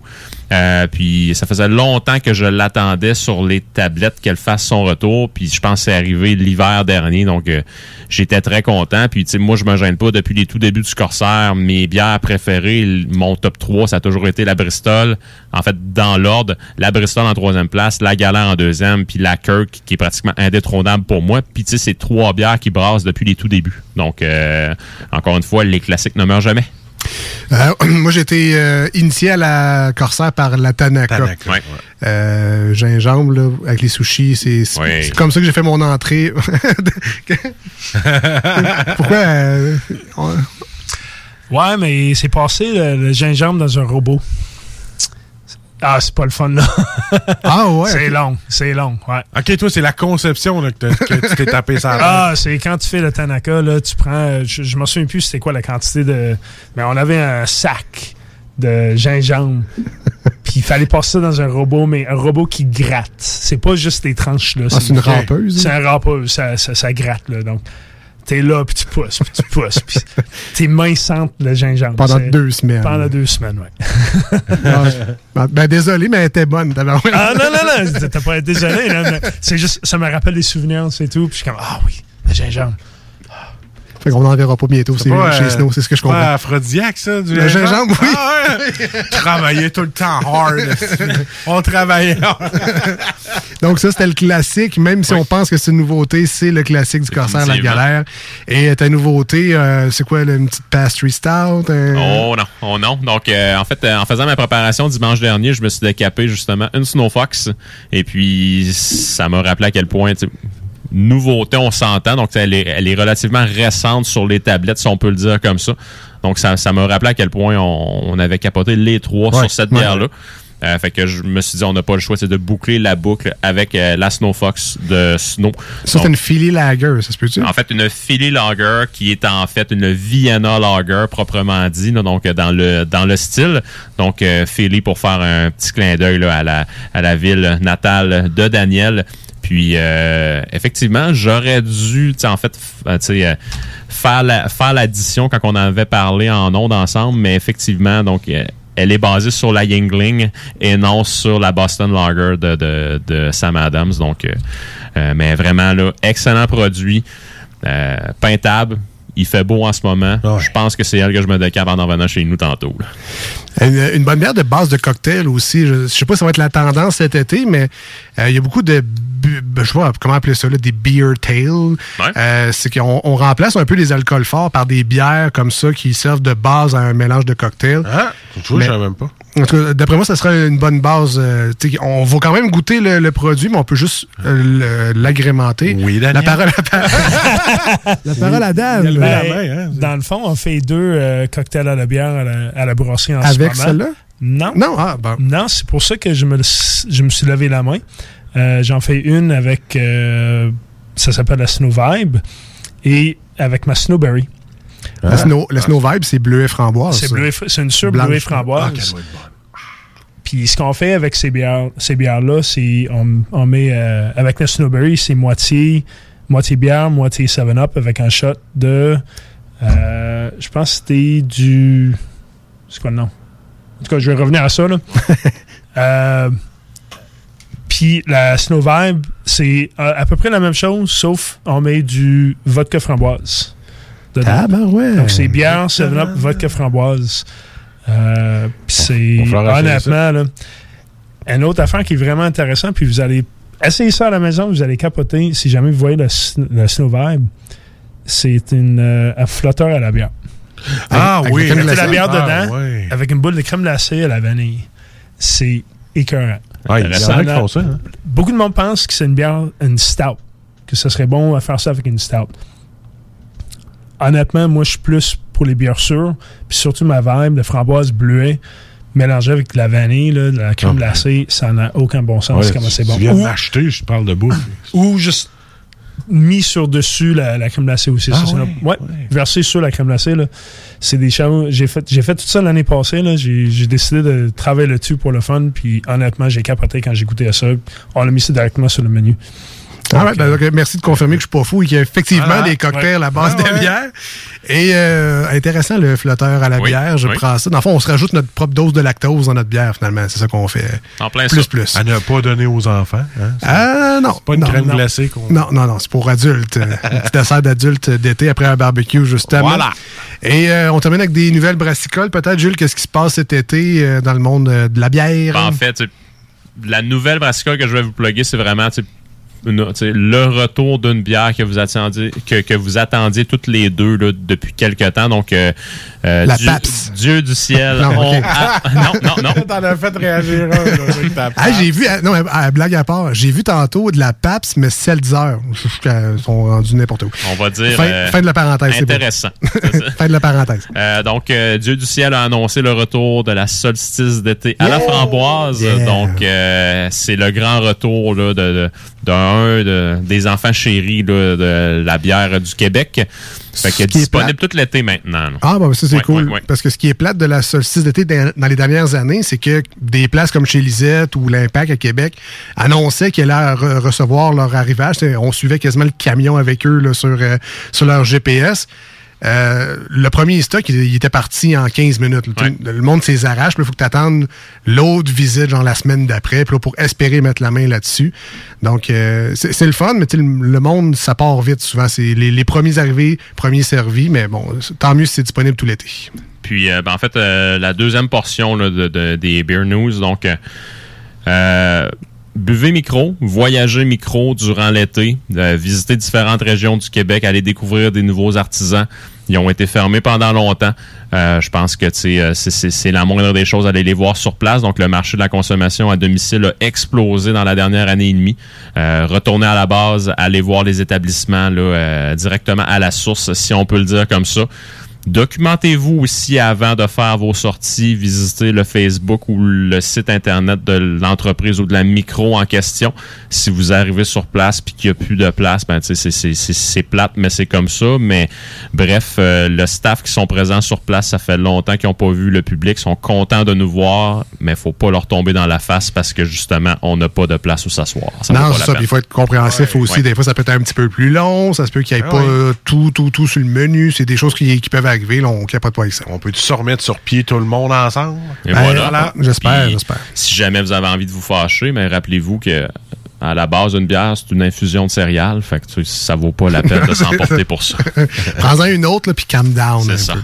Euh, puis ça faisait longtemps que je l'attendais sur les tablettes qu'elle fasse son retour. Puis je pense que c'est arrivé l'hiver dernier. Donc euh, j'étais très content. Puis tu sais, moi, je me gêne pas depuis les tout débuts du Corsair. Mes bières préférées, mon top 3, ça a toujours été la Bristol. En fait, dans l'ordre, la Bristol en troisième place, la Galère en deuxième, puis la Kirk qui est pratiquement indétrônable pour moi. Puis tu sais, c'est trois bières qui brassent depuis les tout débuts. Donc euh, encore une fois, les classiques ne meurent jamais. Euh, moi, j'ai été euh, initié à la Corsair par la Tanaka. Tanaka, ouais. Euh, gingembre, là, avec les sushis. C'est Oui. comme ça que j'ai fait mon entrée. Pourquoi? euh, on- Ouais, mais c'est passé le, le gingembre dans un robot. Ah, c'est pas le fun, là. ah ouais? C'est long, c'est long, ouais. Ok, toi, c'est la conception là, que, t'as- que tu t'es tapé ça. Ah, c'est quand tu fais le Tanaka, là, tu prends. euh, Je, je me souviens plus c'était quoi la quantité de. Mais on avait un sac de gingembre. Puis il fallait passer ça dans un robot, mais un robot qui gratte. C'est pas juste des tranches, là. Ah, c'est une rampeuse, C'est hein? un rampeuse, ça, ça, ça gratte, là. Donc, t'es là, puis tu pousses, puis tu pousses, puis tes mains sentent le gingembre. Pendant deux semaines. Pendant deux semaines, ouais. Ah, ben, désolé, mais elle était bonne. Ah non, non, non, t'as pas été désolé. C'est juste, ça me rappelle des souvenirs, c'est tout. Puis je suis comme, ah oui, le gingembre. Fait qu'on n'en verra pas bientôt c'est pas, chez euh, Snow, c'est ce que je comprends. pas aphrodisiaque, ça, du Le gingembre, oui. Ah, ouais. Travailler tout le temps hard. On travaillait hard. Donc ça, c'était le classique. Même si on pense que c'est une nouveauté, c'est le classique du Corsair, la galère. Et ta nouveauté, euh, c'est quoi, une petite pastry stout? Oh non, oh non. Donc, euh, en fait, euh, en faisant ma préparation dimanche dernier, je me suis décapé justement une Snow Fox. Et puis, ça m'a rappelé à quel point, tu sais, nouveauté, on s'entend. Donc, elle est, elle est relativement récente sur les tablettes, si on peut le dire comme ça. Donc, ça ça m'a rappelé à quel point on, on avait capoté les trois Ouais, sur cette ouais. bière-là. Euh, fait que je me suis dit, on n'a pas le choix, c'est de boucler la boucle avec euh, la Snow Fox de Snow. Ça, c'est une Philly Lager, ça se peut-tu? en fait, une Philly Lager qui est en fait une Vienna Lager proprement dit, là, donc euh, dans le dans le style. Donc euh, Philly pour faire un petit clin d'œil à la à la ville natale de Daniel. Puis euh, effectivement, j'aurais dû, en fait, euh, euh, faire faire l'addition quand on avait parlé en ondes ensemble, mais effectivement, donc euh, elle est basée sur la Yingling et non sur la Boston Lager de, de, Sam Adams. Donc, mais vraiment, là, excellent produit. Peintable. Il fait beau en ce moment. Je pense que c'est elle que je me décape en en venant chez nous tantôt. là. Une, une bonne bière de base de cocktail aussi. Je, je sais pas si ça va être la tendance cet été, mais euh, il y a beaucoup de, bu- je sais pas comment appeler ça, là, des beer tales. Euh, c'est qu'on on remplace un peu les alcools forts par des bières comme ça qui servent de base à un mélange de cocktails. Ah, tu vois, je savais même pas. En tout cas, d'après moi, ça serait une bonne base. euh, on va quand même goûter le, le produit, mais on peut juste euh, l'agrémenter. Oui, La Daniel. parole à, la parole à Dan. Ben, dans le fond, on fait deux euh, cocktails à la bière à la, à la brasserie en ce Avec celle-là? Non. Non, ah, bon. Non, c'est pour ça que je me, je me suis levé la main. Euh, J'en fais une avec. euh, ça s'appelle la Snow Vibe. Et avec ma Snowberry. La, snow, la Snow Vibe, c'est bleu et framboise. C'est bleu c'est une sur bleu et framboise. Ah, Puis ce qu'on fait avec ces bières, ces bières-là, c'est on, on met euh, avec la Snowberry, c'est moitié, moitié bière, moitié 7-Up avec un shot de. euh, je pense que c'était du. C'est quoi le nom? En tout cas, je vais revenir à ça. Là. Euh, Puis la Snow Vibe, c'est à, à peu près la même chose, sauf on met du vodka framboise. Dedans. Ah, ben ouais. Donc c'est bière, 7-Up, vodka framboise. Euh, puis c'est honnêtement là, une autre affaire qui est vraiment intéressante, puis vous allez essayer ça à la maison, vous allez capoter si jamais vous voyez la Snow Vibe. C'est une euh, un flotteur à la bière. Ah Avec- oui. avec de la bière Ah, dedans, avec une boule de crème glacée à la vanille. C'est écœurant. Ah, il y en a Ça qui font ça, hein. Beaucoup de monde pense que c'est une bière, une stout, que ce serait bon à faire ça avec une stout. Honnêtement, moi, je suis plus pour les bières sûres, puis surtout ma vibe de framboise bleuée mélangée avec de la vanille, là, de la crème glacée, ça n'a aucun bon sens. Ouais, comment c'est bon. Tu viens m'acheter, je parle de bouffe. ou juste mis sur dessus la, la crème glacée aussi. Ah Ça, ouais, versé sur la crème glacée. C'est des choses. J'ai fait, j'ai fait tout ça l'année passée. j'ai décidé de travailler là-dessus pour le fun. Puis honnêtement, j'ai capoté quand j'ai goûté à ça. On l'a mis ça directement sur le menu. Ah ouais, ben, donc, merci de confirmer que je suis pas fou et qu'il y a effectivement Ah, des cocktails ouais. à base Ah, de ouais. bière. Et euh, intéressant, le flotteur à la Oui, bière. Je oui. prends ça. Dans le fond, on se rajoute notre propre dose de lactose dans notre bière, finalement. C'est ça qu'on fait. En plein plus, ça. plus. À ne pas donner aux enfants. Hein? Ah non. pas une non, crème non. glacée qu'on. Non, non, non, c'est pour adultes. un petit dessert d'adulte d'été après un barbecue, justement. Voilà. Et euh, on termine avec des nouvelles brassicoles. Peut-être, Jules, qu'est-ce qui se passe cet été euh, dans le monde euh, de la bière? Ben, en fait, la nouvelle brassicole que je vais vous plugger, c'est vraiment le retour d'une bière que vous attendiez, que, que vous attendiez toutes les deux là, depuis quelque temps. Donc, euh, euh, La Dieu, Pabst. Dieu du ciel. Non, on- ah, non, non, non. T'en as fait réagir un, Ah, j'ai vu, ah, non, ah, blague à part, j'ai vu tantôt de la PAPS, mais Seltzer. Je- je- Ils sont rendus n'importe où. On va dire. Fin, euh, fin de la parenthèse, bon. Intéressant. fin de la parenthèse. Euh, donc, euh, Dieu du ciel a annoncé le retour de la solstice d'été à la framboise. Yeah. Donc, euh, c'est le grand retour là, de, de, d'un de- des enfants chéris là, de la bière du Québec. Fait qu'il est disponible tout l'été maintenant. là. Ah, bah, ça, c'est Ouais, cool. ouais, ouais. Parce que ce qui est plate de la solstice d'été dans, les dernières années, c'est que des places comme chez Lisette ou l'Impact à Québec annonçaient qu'elles allaient re- recevoir leur arrivage. On suivait quasiment le camion avec eux là, sur, euh, sur leur GPS. Euh, le premier stock, il, il était parti en 15 minutes. Le monde s'est arrache. Il faut que tu attendes l'autre visite, genre la semaine d'après, pour espérer mettre la main là-dessus. Donc, euh, c'est le fun, mais le, le monde, ça part vite souvent. C'est les, les premiers arrivés, premiers servis, mais bon, tant mieux si c'est disponible tout l'été. Puis, euh, ben, en fait, euh, la deuxième portion là, de, de- des Beer News, donc, euh, buvez micro, voyagez micro durant l'été, euh, visitez différentes régions du Québec, allez découvrir des nouveaux artisans. Ils ont été fermés pendant longtemps. Euh, je pense que euh, c'est- la moindre des choses, aller les voir sur place. Donc, le marché de la consommation à domicile a explosé dans la dernière année et demie. Euh, retournez à la base, allez voir les établissements euh, directement à la source, si on peut le dire comme ça. Documentez-vous aussi avant de faire vos sorties, visitez le Facebook ou le site internet de l'entreprise ou de la micro en question. Si vous arrivez sur place puis qu'il n'y a plus de place, ben c'est- plate, mais c'est comme ça. Mais bref, euh, le staff qui sont présents sur place, ça fait longtemps qu'ils n'ont pas vu le public, sont contents de nous voir, mais faut pas leur tomber dans la face parce que justement, on n'a pas de place où s'asseoir. Non, c'est ça. Il faut être compréhensif aussi. ouais. Des fois, ça peut être un petit peu plus long. Ça se peut qu'il n'y ait Ah pas ouais. tout, tout, tout sur le menu. C'est des choses qui, qui peuvent arriver. Là, on capote pas avec ça. On peut-tu se remettre sur pied tout le monde ensemble? Et Ben, voilà. J'espère, j'espère. Si jamais vous avez envie de vous fâcher, mais rappelez-vous que à la base d'une bière, c'est une infusion de céréales. Fait que tu sais, ça vaut pas la peine de s'emporter pour ça. Prends-en une autre, puis calm down. C'est ça. peu.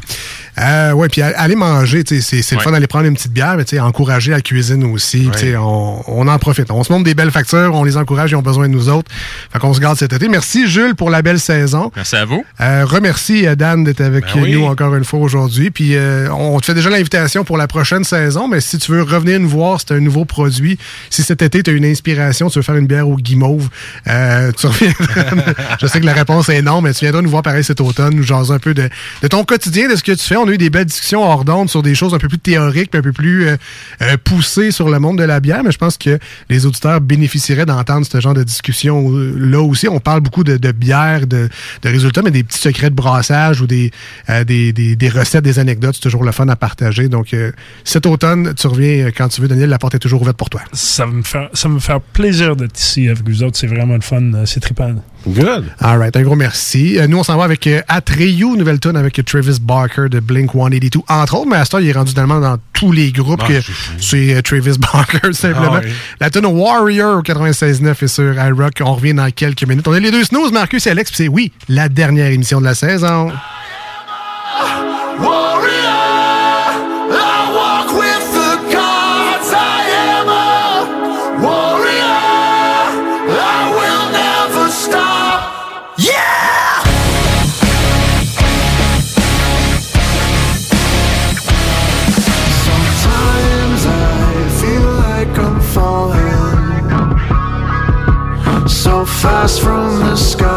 Euh, ouais, puis aller manger, c'est le fun d'aller prendre une petite bière, mais tu sais, encourager la cuisine aussi. On, on en profite. On se montre des belles factures, on les encourage, ils ont besoin de nous autres. Fait qu'on se garde cet été. Merci Jules pour la belle saison. Merci à vous. Euh, remercie euh, Dan d'être avec Ben oui. nous encore une fois aujourd'hui. Puis euh, on te fait déjà l'invitation pour la prochaine saison, mais si tu veux revenir nous voir, c'est un nouveau produit. Si cet été tu as une inspiration, tu veux faire une bière au guimauve, euh, tu reviens. Je sais que la réponse est non, mais tu viendras nous voir pareil cet automne, nous jaser un peu de, de ton quotidien, de ce que tu fais. On eu des belles discussions hors d'onde sur des choses un peu plus théoriques, un peu plus euh, euh, poussées sur le monde de la bière, mais je pense que les auditeurs bénéficieraient d'entendre ce genre de discussion là aussi. On parle beaucoup de, bière, de, résultats, mais des petits secrets de brassage ou des, euh, des, des, des recettes, des anecdotes, c'est toujours le fun à partager. Donc cet automne, tu reviens quand tu veux, Daniel, la porte est toujours ouverte pour toi. Ça me faire, ça me faire plaisir d'être ici avec vous autres. C'est vraiment le fun. C'est trippant. Good. All right, un gros merci. Euh, nous, on s'en va avec euh, Atreyu, nouvelle tune avec Travis Barker de Blink 182, entre autres, mais à ce temps, il est rendu tellement dans tous les groupes Ah, que c'est euh, Travis Barker, simplement. Ah oui. La tune Warrior au 96.9 est sur iRock. On revient dans quelques minutes. On est les deux snooze, Marcus et Alex, puis c'est, oui, la dernière émission de la saison. I so fast from the sky,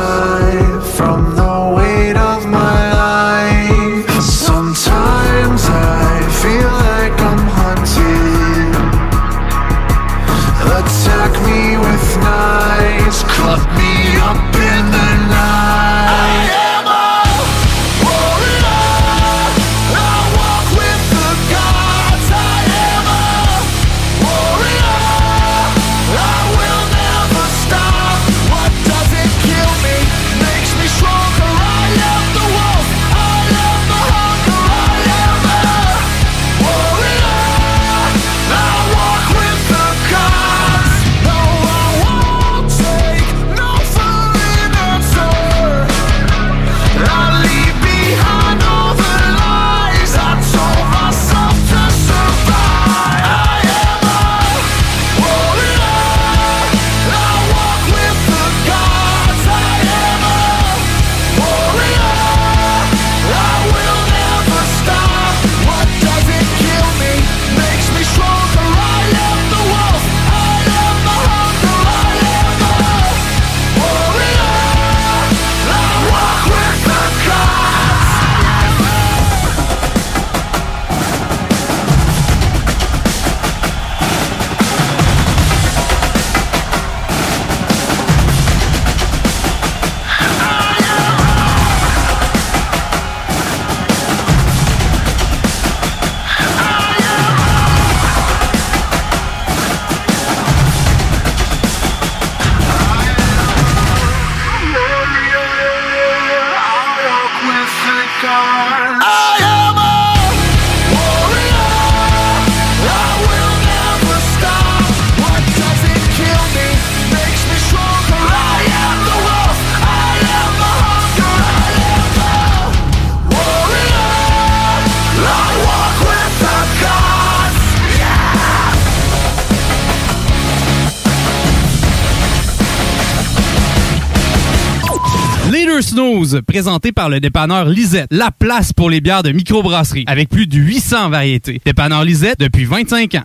snooze, présentés par le dépanneur Lisette, la place pour les bières de microbrasserie, avec plus de 800 variétés. Dépanneur Lisette depuis 25 ans.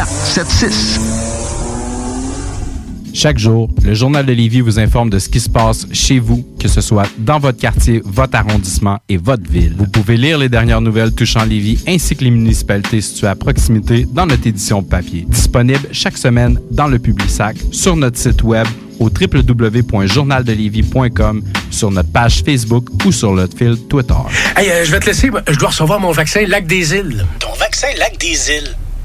681 4476. Chaque jour, le Journal de Lévis vous informe de ce qui se passe chez vous, que ce soit dans votre quartier, votre arrondissement et votre ville. Vous pouvez lire les dernières nouvelles touchant Lévis ainsi que les municipalités situées à proximité dans notre édition papier. Disponible chaque semaine dans le Publisac, sur notre site web au www.journaldelévis.com, sur notre page Facebook ou sur notre fil Twitter. Hey, euh, je vais te laisser. Je dois recevoir mon vaccin Lac des Îles. Ton vaccin Lac des Îles.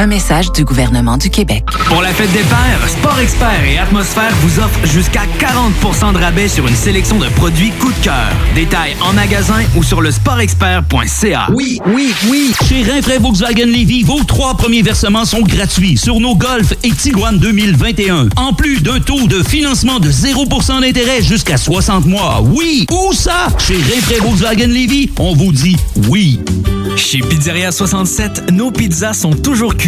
Un message du gouvernement du Québec. Pour la fête des pères, Sport Expert et Atmosphère vous offrent jusqu'à 40% de rabais sur une sélection de produits coup de cœur. Détails en magasin ou sur le sportexpert.ca. Oui, oui, oui. Chez Rinfraie Volkswagen Lévy, vos trois premiers versements sont gratuits sur nos Golf et Tiguan 2021. En plus d'un taux de financement de 0% d'intérêt jusqu'à 60 mois. Oui, où ça? Chez Rinfraie Volkswagen Lévy, on vous dit oui. Chez Pizzeria 67, nos pizzas sont toujours cuites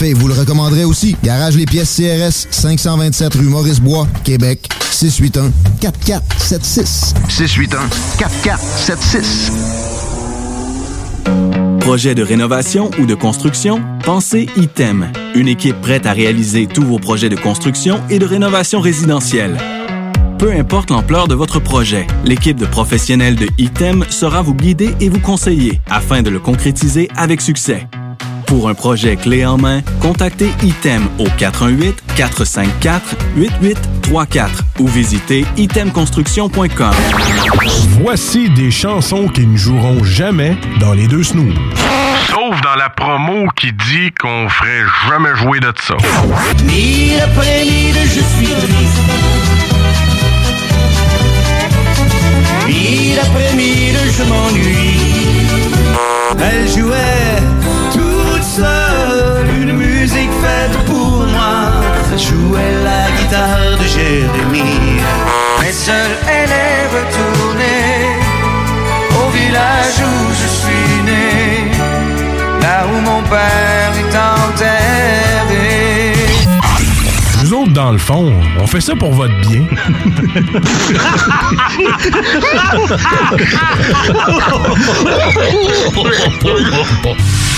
vous le recommanderez aussi. Garage Les Pièces CRS, 527 rue Maurice-Bois, Québec, 681 4476. 681 4476. Projet de rénovation ou de construction? Pensez ITEM, une équipe prête à réaliser tous vos projets de construction et de rénovation résidentielle. Peu importe l'ampleur de votre projet, l'équipe de professionnels de ITEM sera vous guider et vous conseiller afin de le concrétiser avec succès. Pour un projet clé en main, contactez ITEM au 418-454-8833 8834 ou visitez itemconstruction.com. Voici des chansons qui ne joueront jamais dans les deux snooze. Sauf dans la promo qui dit qu'on ferait jamais jouer de ça. Mille après mille, je suis triste. Mille après mille, je m'ennuie. Elle jouait une musique faite pour moi. Jouait la guitare de Jérémie. Mais seule, elle est retournée au village où je suis né. Là où mon père est enterré. Nous autres, dans le fond, on fait ça pour votre bien.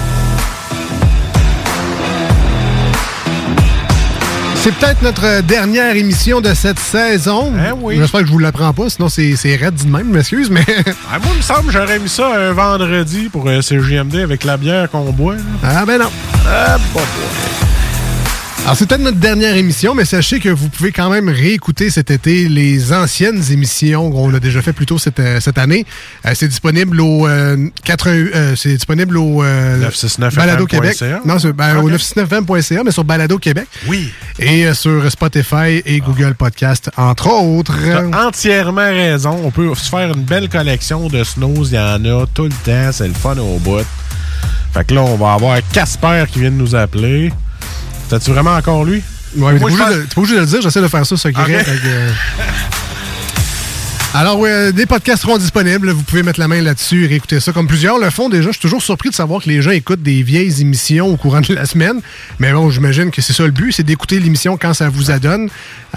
C'est peut-être notre dernière émission de cette saison. oui. J'espère que je vous l'apprends pas, sinon c'est raide dit de même, je m'excuse, mais... Ah, moi, il me semble que j'aurais mis ça un vendredi pour euh, CGMD avec la bière qu'on boit. là. Ah ben non. Ah, bon, bon. Alors, c'est peut-être notre dernière émission, mais sachez que vous pouvez quand même réécouter cet été les anciennes émissions qu'on a déjà fait plus tôt cette, euh, cette année. Euh, c'est disponible au euh, 80 euh, c'est disponible au euh, 969fm.ca. Balado Québec. Non, c'est ben, au 969fm.ca, mais sur Balado Québec. Oui. Et sur Spotify et Google Podcast, entre autres. T'as entièrement raison. On peut se faire une belle collection de snows. Il y en a tout le temps. C'est le fun au bout. Fait que là, on va avoir Casper qui vient de nous appeler. T'as-tu vraiment encore lui? Ouais, mais t'es pas, obligé de- t'es pas obligé de le dire, j'essaie de faire ça secret. Euh, Alors, oui, euh, des podcasts seront disponibles. Vous pouvez mettre la main là-dessus et réécouter ça. Comme plusieurs le font déjà, je suis toujours surpris de savoir que les gens écoutent des vieilles émissions au courant de la semaine. Mais bon, j'imagine que c'est ça le but, c'est d'écouter l'émission quand ça vous adonne.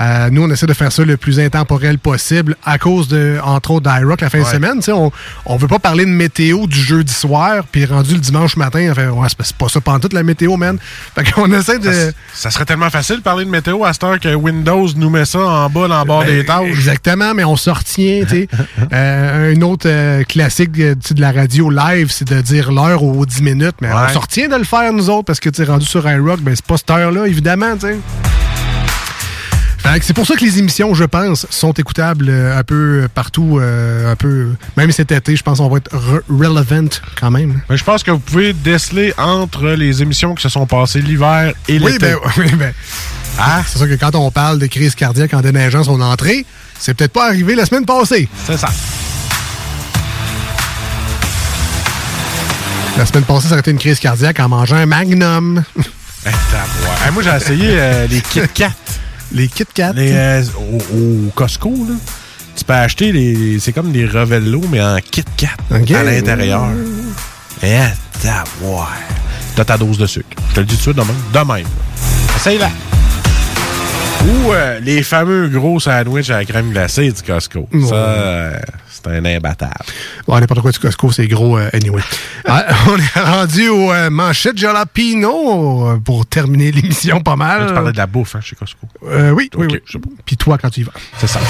Euh, nous, on essaie de faire ça le plus intemporel possible à cause de, entre autres, d'iRock la fin de semaine. On, on veut pas parler de météo du jeudi soir, puis rendu le dimanche matin, on fait, ouais, c'est pas- ça pendant toute la météo, man. Fait qu'on essaie de... Ça, ça serait tellement facile de parler de météo à cette heure que Windows nous met ça en bas dans le bord Ben, des tâches. Exactement, mais on se retient. tu sais. Euh, un autre euh, classique euh, de la radio live, c'est de dire l'heure aux 10 minutes. Mais on se retient de le faire, nous autres, parce que tu sais, rendu sur iRock, ben, c'est pas cette heure-là, évidemment. tu sais. C'est pour ça que les émissions, je pense, sont écoutables euh, un peu partout, euh, un peu. Même cet été, je pense qu'on va être re- relevant quand même. Mais je pense que vous pouvez déceler entre les émissions qui se sont passées l'hiver et Oui, l'été. ben, oui, ben. C'est sûr que quand on parle de crise cardiaque en déneigeant son entrée, c'est peut-être pas arrivé la semaine passée. C'est ça. La semaine passée, ça aurait été une crise cardiaque en mangeant un Magnum. Hey, moi, j'ai essayé euh, les Kit Kat. Les Kit Kat? Les, euh, au, au Costco, là. Tu peux acheter les. C'est comme des Revello, mais en Kit Kat. À l'intérieur. Eh, tabarouette. T'as ta dose de sucre. Je te le dis tout de suite de même. De même. Essaye-la. Ou euh, les fameux gros sandwichs à la crème glacée du Costco. Ça, euh, c'est un imbattable. Bon, n'importe quoi du Costco, c'est gros euh, anyway. Ah, on est rendu aux euh, manchettes jalapino euh, pour terminer l'émission pas mal. Tu parlais de la bouffe hein, chez Costco. Euh, oui, oui, Ok, oui. pas. Puis toi, quand tu y vas. C'est ça.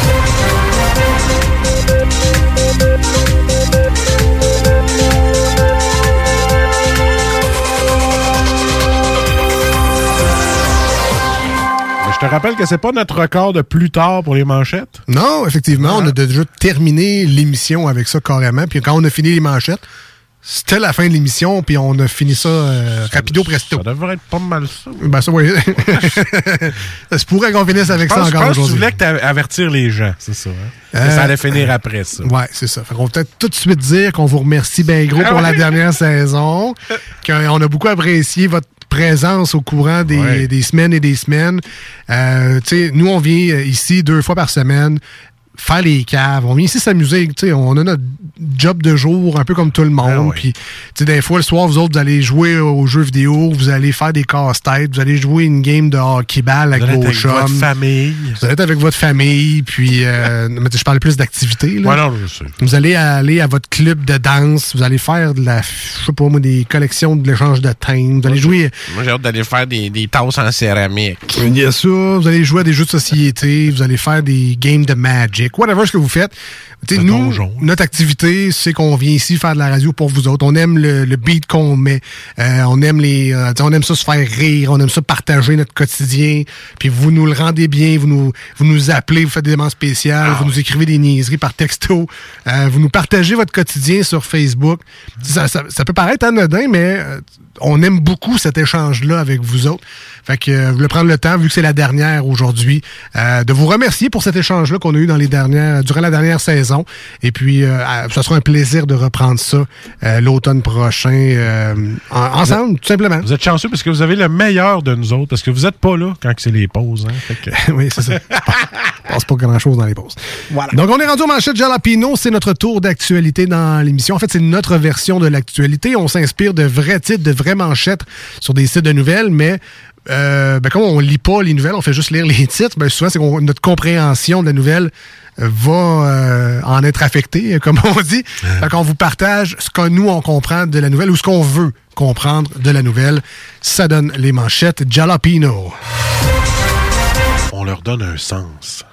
Te rappelle que c'est pas notre record de plus tard pour les manchettes? Non, effectivement, on a déjà terminé l'émission avec ça carrément. Puis quand on a fini les manchettes, c'était la fin de l'émission, puis on a fini ça euh, rapido presto. Ça devrait être pas mal ça. Ben ça, oui. ça se pourrait qu'on finisse avec Je pense, ça je encore pense que tu aujourd'hui. voulais que avertir les gens, c'est ça. hein? Que Euh, ça allait finir après ça. Ouais, c'est ça. Fait qu'on va peut-être tout de suite dire qu'on vous remercie bien gros Ah pour la dernière saison. Qu'on a beaucoup apprécié votre présence au courant des, Ouais. des semaines et des semaines. Euh, tu sais, nous, on vient euh, ici deux fois par semaine faire les caves. On vient ici s'amuser. On a notre job de jour, un peu comme tout le monde. Ah. Puis, sais, des fois, le soir, vous autres, vous allez jouer aux jeux vidéo, vous allez faire des casse-têtes, vous allez jouer une game de hockey-ball avec Vous vos chums. votre famille. Vous allez être avec votre famille, puis euh, mais je parle plus d'activités. Ouais, non, je sais. Vous allez aller à votre club de danse, vous allez faire de la, je sais pas moi, des collections de l'échange de thèmes, vous allez jouer, Moi, j'ai hâte d'aller faire des, des tasses en céramique. a ça, vous allez jouer à des jeux de société, vous allez faire des games de Magic, whatever ce que vous faites. Nous, donjon. notre activité, c'est qu'on vient ici faire de la radio pour vous autres. On aime le, le beat qu'on met, Euh, on aime les, euh, on aime ça se faire rire, on aime ça partager notre quotidien. Puis vous nous le rendez bien, vous nous, vous nous appelez, vous faites des demandes spéciales, Ah vous nous écrivez des niaiseries par texto, Euh, vous nous partagez votre quotidien sur Facebook. Ça, ça, ça peut paraître anodin, mais on aime beaucoup cet échange-là avec vous autres. Fait que euh, je voulais prendre le temps, vu que c'est la dernière aujourd'hui, euh, de vous remercier pour cet échange-là qu'on a eu dans les dernières, durant la dernière saison. Et puis, euh, ça sera un plaisir de reprendre ça euh, l'automne prochain euh, en- ensemble, tout simplement. Vous êtes chanceux parce que vous avez le meilleur de nous autres, parce que vous êtes pas là quand c'est les pauses. Hein? Que- oui, c'est ça. Passe pas grand-chose dans les pauses. Donc, on est rendu au manchette Jalapino. C'est notre tour d'actualité dans l'émission. En fait, c'est notre version de l'actualité. On s'inspire de vrais titres, de vraies manchettes sur des sites de nouvelles, mais euh, ben, comme on lit pas les nouvelles, on fait juste lire les titres, ben, souvent, c'est qu'on- notre compréhension de la nouvelle euh, va euh, en être affectée, comme on dit. Fait qu'on vous partage ce que nous, on comprend de la nouvelle ou ce qu'on veut comprendre de la nouvelle. Ça donne les manchettes Jalapino. On leur donne un sens.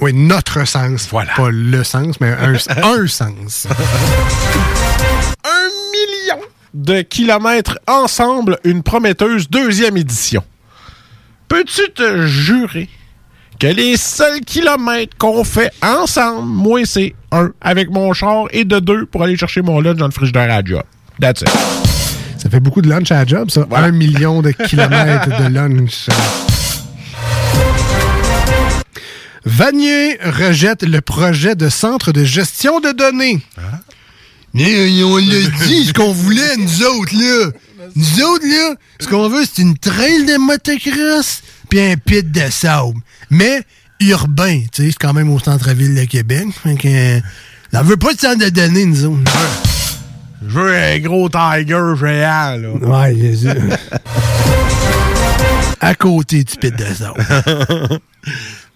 Oui, notre sens. Pas le sens, mais un, un sens. De kilomètres ensemble, une prometteuse deuxième édition. Peux-tu te jurer que les seuls kilomètres qu'on fait ensemble, moi, c'est un avec mon char et de deux pour aller chercher mon lunch dans le frigidaire à job? That's it. Ça fait beaucoup de lunch à job, ça. Un million de kilomètres de lunch. Vanier rejette le projet de centre de gestion de données. Mais on l'a dit, ce qu'on voulait, nous autres, là. Nous autres, là, ce qu'on veut, c'est une trail de motocross puis un pit de sable. Mais urbain, tu sais, c'est quand même au centre-ville de Québec. Fait que, euh, on veut pas de centre de données, nous autres. Je veux un gros tiger géant, là. Ouais, ça. à côté du pit de sable.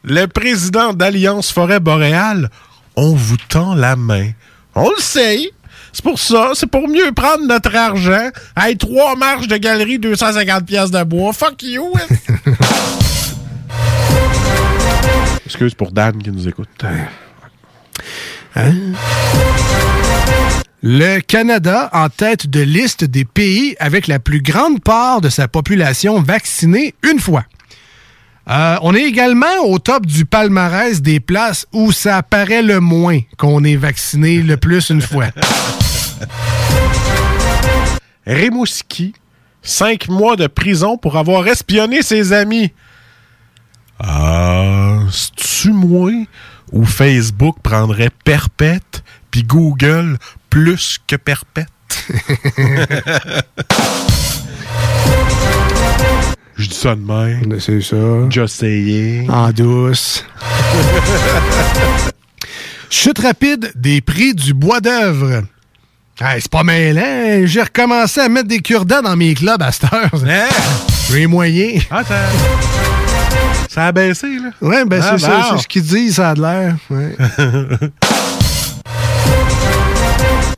le président d'Alliance Forêt Boréale, on vous tend la main. On le sait. C'est pour ça, c'est pour mieux prendre notre argent. Hey, trois marches de galerie, 250 pièces de bois. Fuck you. hein. Excuse pour Dan qui nous écoute. Hein? Le Canada en tête de liste des pays avec la plus grande part de sa population vaccinée une fois. Euh, on est également au top du palmarès des places où ça paraît le moins qu'on est vacciné le plus une fois. Rimouski, cinq mois de prison pour avoir espionné ses amis. Ah, c'est-tu moi ou Facebook prendrait perpète puis Google plus que perpète? Je dis ça de même. C'est ça. Just saying. En douce. Chute rapide des prix du bois d'œuvre. Hey, c'est pas mêlant. J'ai recommencé à mettre des cure-dents dans mes clubs à cette heure. J'ai les moyens. Ah, ça... a baissé, là. Ouais, ben Ah, c'est ça. bon. C'est ce qu'ils disent, ça a de l'air. Ouais.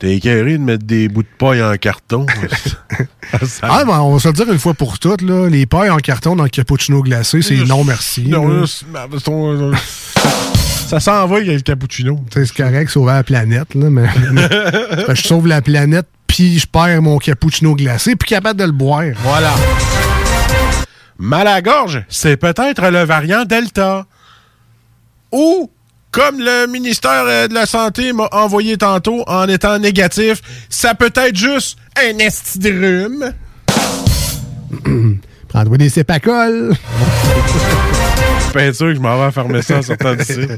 T'es écœuré de mettre des bouts de paille en carton? Ça- Ah, ben, on va se le dire une fois pour toutes, là. Les pailles en carton dans le cappuccino glacé, c'est non merci. Non, là. là, c'est- ben, euh, ça s'en va, il y a le cappuccino. C'est correct, sauver la planète, là, mais je sauve la planète, puis je perds mon cappuccino glacé, puis capable de le boire. Voilà. Mal à la gorge, c'est peut-être le variant Delta. Ou, comme le ministère euh, de la Santé m'a envoyé tantôt en étant négatif, ça peut être juste un esti de rhume. Prends-toi des sépacoles. Pas sûr que je m'en vais fermer ça en sortant d'ici.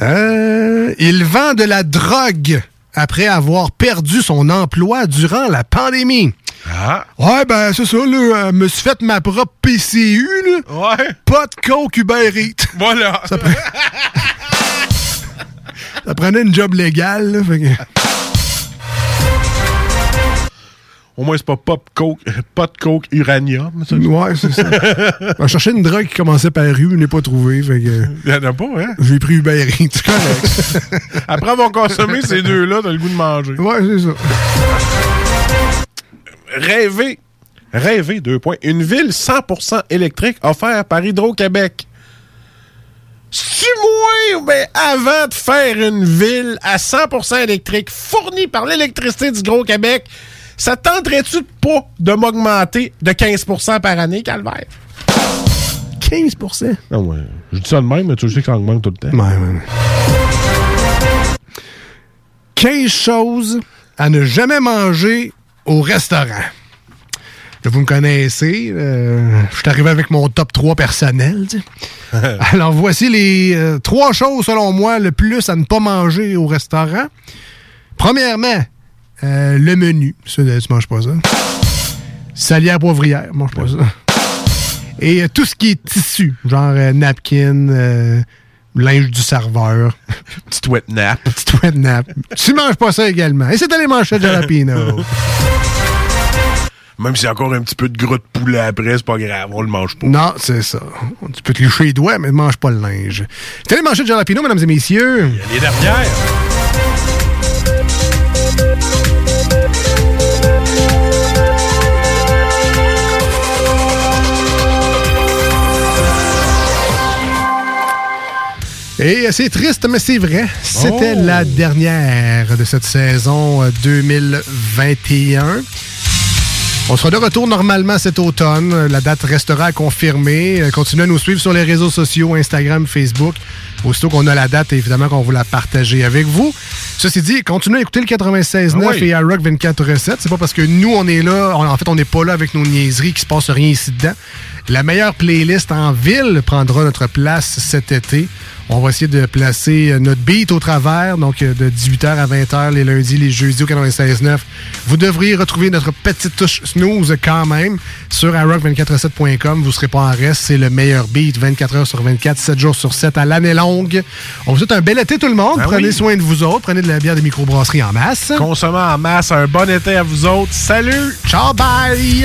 Euh, il vend de la drogue après avoir perdu son emploi durant la pandémie. Ah. Ouais, ben c'est ça, là. euh, me suis fait ma propre PCU, là. Ouais. Pas de coke Uber Eats. Voilà. Ça, Ça prenait une job légale, là. fait que- Au moins, c'est pas pop coke, pas de coke uranium. ça. Ouais, c'est ça. On cherchait une drogue qui commençait par rue, je n'ai pas trouvé. Fait que Il y en a pas, hein? j'ai pris Uber Eats. C'est correct. Après avoir consommé ces deux-là, t'as le goût de manger. ouais, c'est ça. Rêver. Rêver, deux points. Une ville 100% électrique offerte par Hydro-Québec. Si moi, ou ben avant de faire une ville à 100% électrique fournie par l'électricité d'Hydro-Québec, ça tenterait-tu pas de m'augmenter de 15% par année, Calvaire? 15% Non, ouais. Je dis ça de même, mais tu sais que ça augmente tout le temps. Ouais, ouais. 15 choses à ne jamais manger au restaurant. Vous me connaissez. euh, je suis arrivé avec mon top 3 personnel. Alors, voici les euh, trois choses, selon moi, le plus à ne pas manger au restaurant. Premièrement, euh, le menu. Ça, tu manges pas ça. Salière poivrière, mange pas ça. Et tout ce qui est tissu, genre napkin, linge du serveur. Petite wet nap. Petite wet nap. tu manges pas ça également. Et c'est dans les manchettes de jalapeno. Même s'il y a encore un petit peu de gras de poulet après, c'est pas grave, on le mange pas. Non, c'est ça. Tu peux te licher les doigts, mais ne mange pas le linge. C'était les manchettes de jalapeno, mesdames et messieurs? Les dernières. Et euh, c'est triste, mais c'est vrai. C'était Oh. la dernière de cette saison euh, 2021. On sera de retour normalement cet automne. La date restera à confirmer. Euh, Continuez à nous suivre sur les réseaux sociaux, Instagram, Facebook. Aussitôt qu'on a la date, évidemment qu'on va la partager avec vous. Ceci dit, continuez à écouter le 96.9 Ah oui. et iRock 24.7. C'est pas parce que nous, on est là, en fait, on n'est pas là avec nos niaiseries, qu'il se passe rien ici dedans. La meilleure playlist en ville prendra notre place cet été. On va essayer de placer euh, notre beat au travers, donc euh, de 18h à 20h les lundis, les jeudis au 96.9. Vous devriez retrouver notre petite touche snooze quand même sur iRock247.com. Vous serez pas en reste. C'est le meilleur beat 24 h sur 24, 7 jours sur 7 à l'année longue. On vous souhaite un bel été tout le monde. Ben Prenez oui. soin de vous autres. Prenez de la bière des microbrasseries en masse. Consommez en masse. Un bon été à vous autres. Salut! Ciao, bye!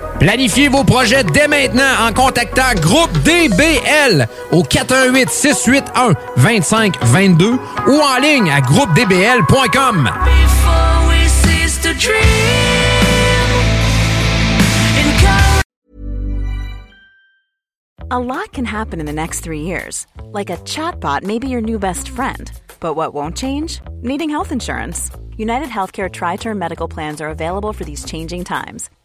Planifiez vos projets dès maintenant en contactant Groupe DBL au 418 681 2522 ou en ligne à groupedbl.com. A lot can happen in the next three years. Like a chatbot may be your new best friend. But what won't change? Needing health insurance. United Healthcare Tri Term Medical Plans are available for these changing times.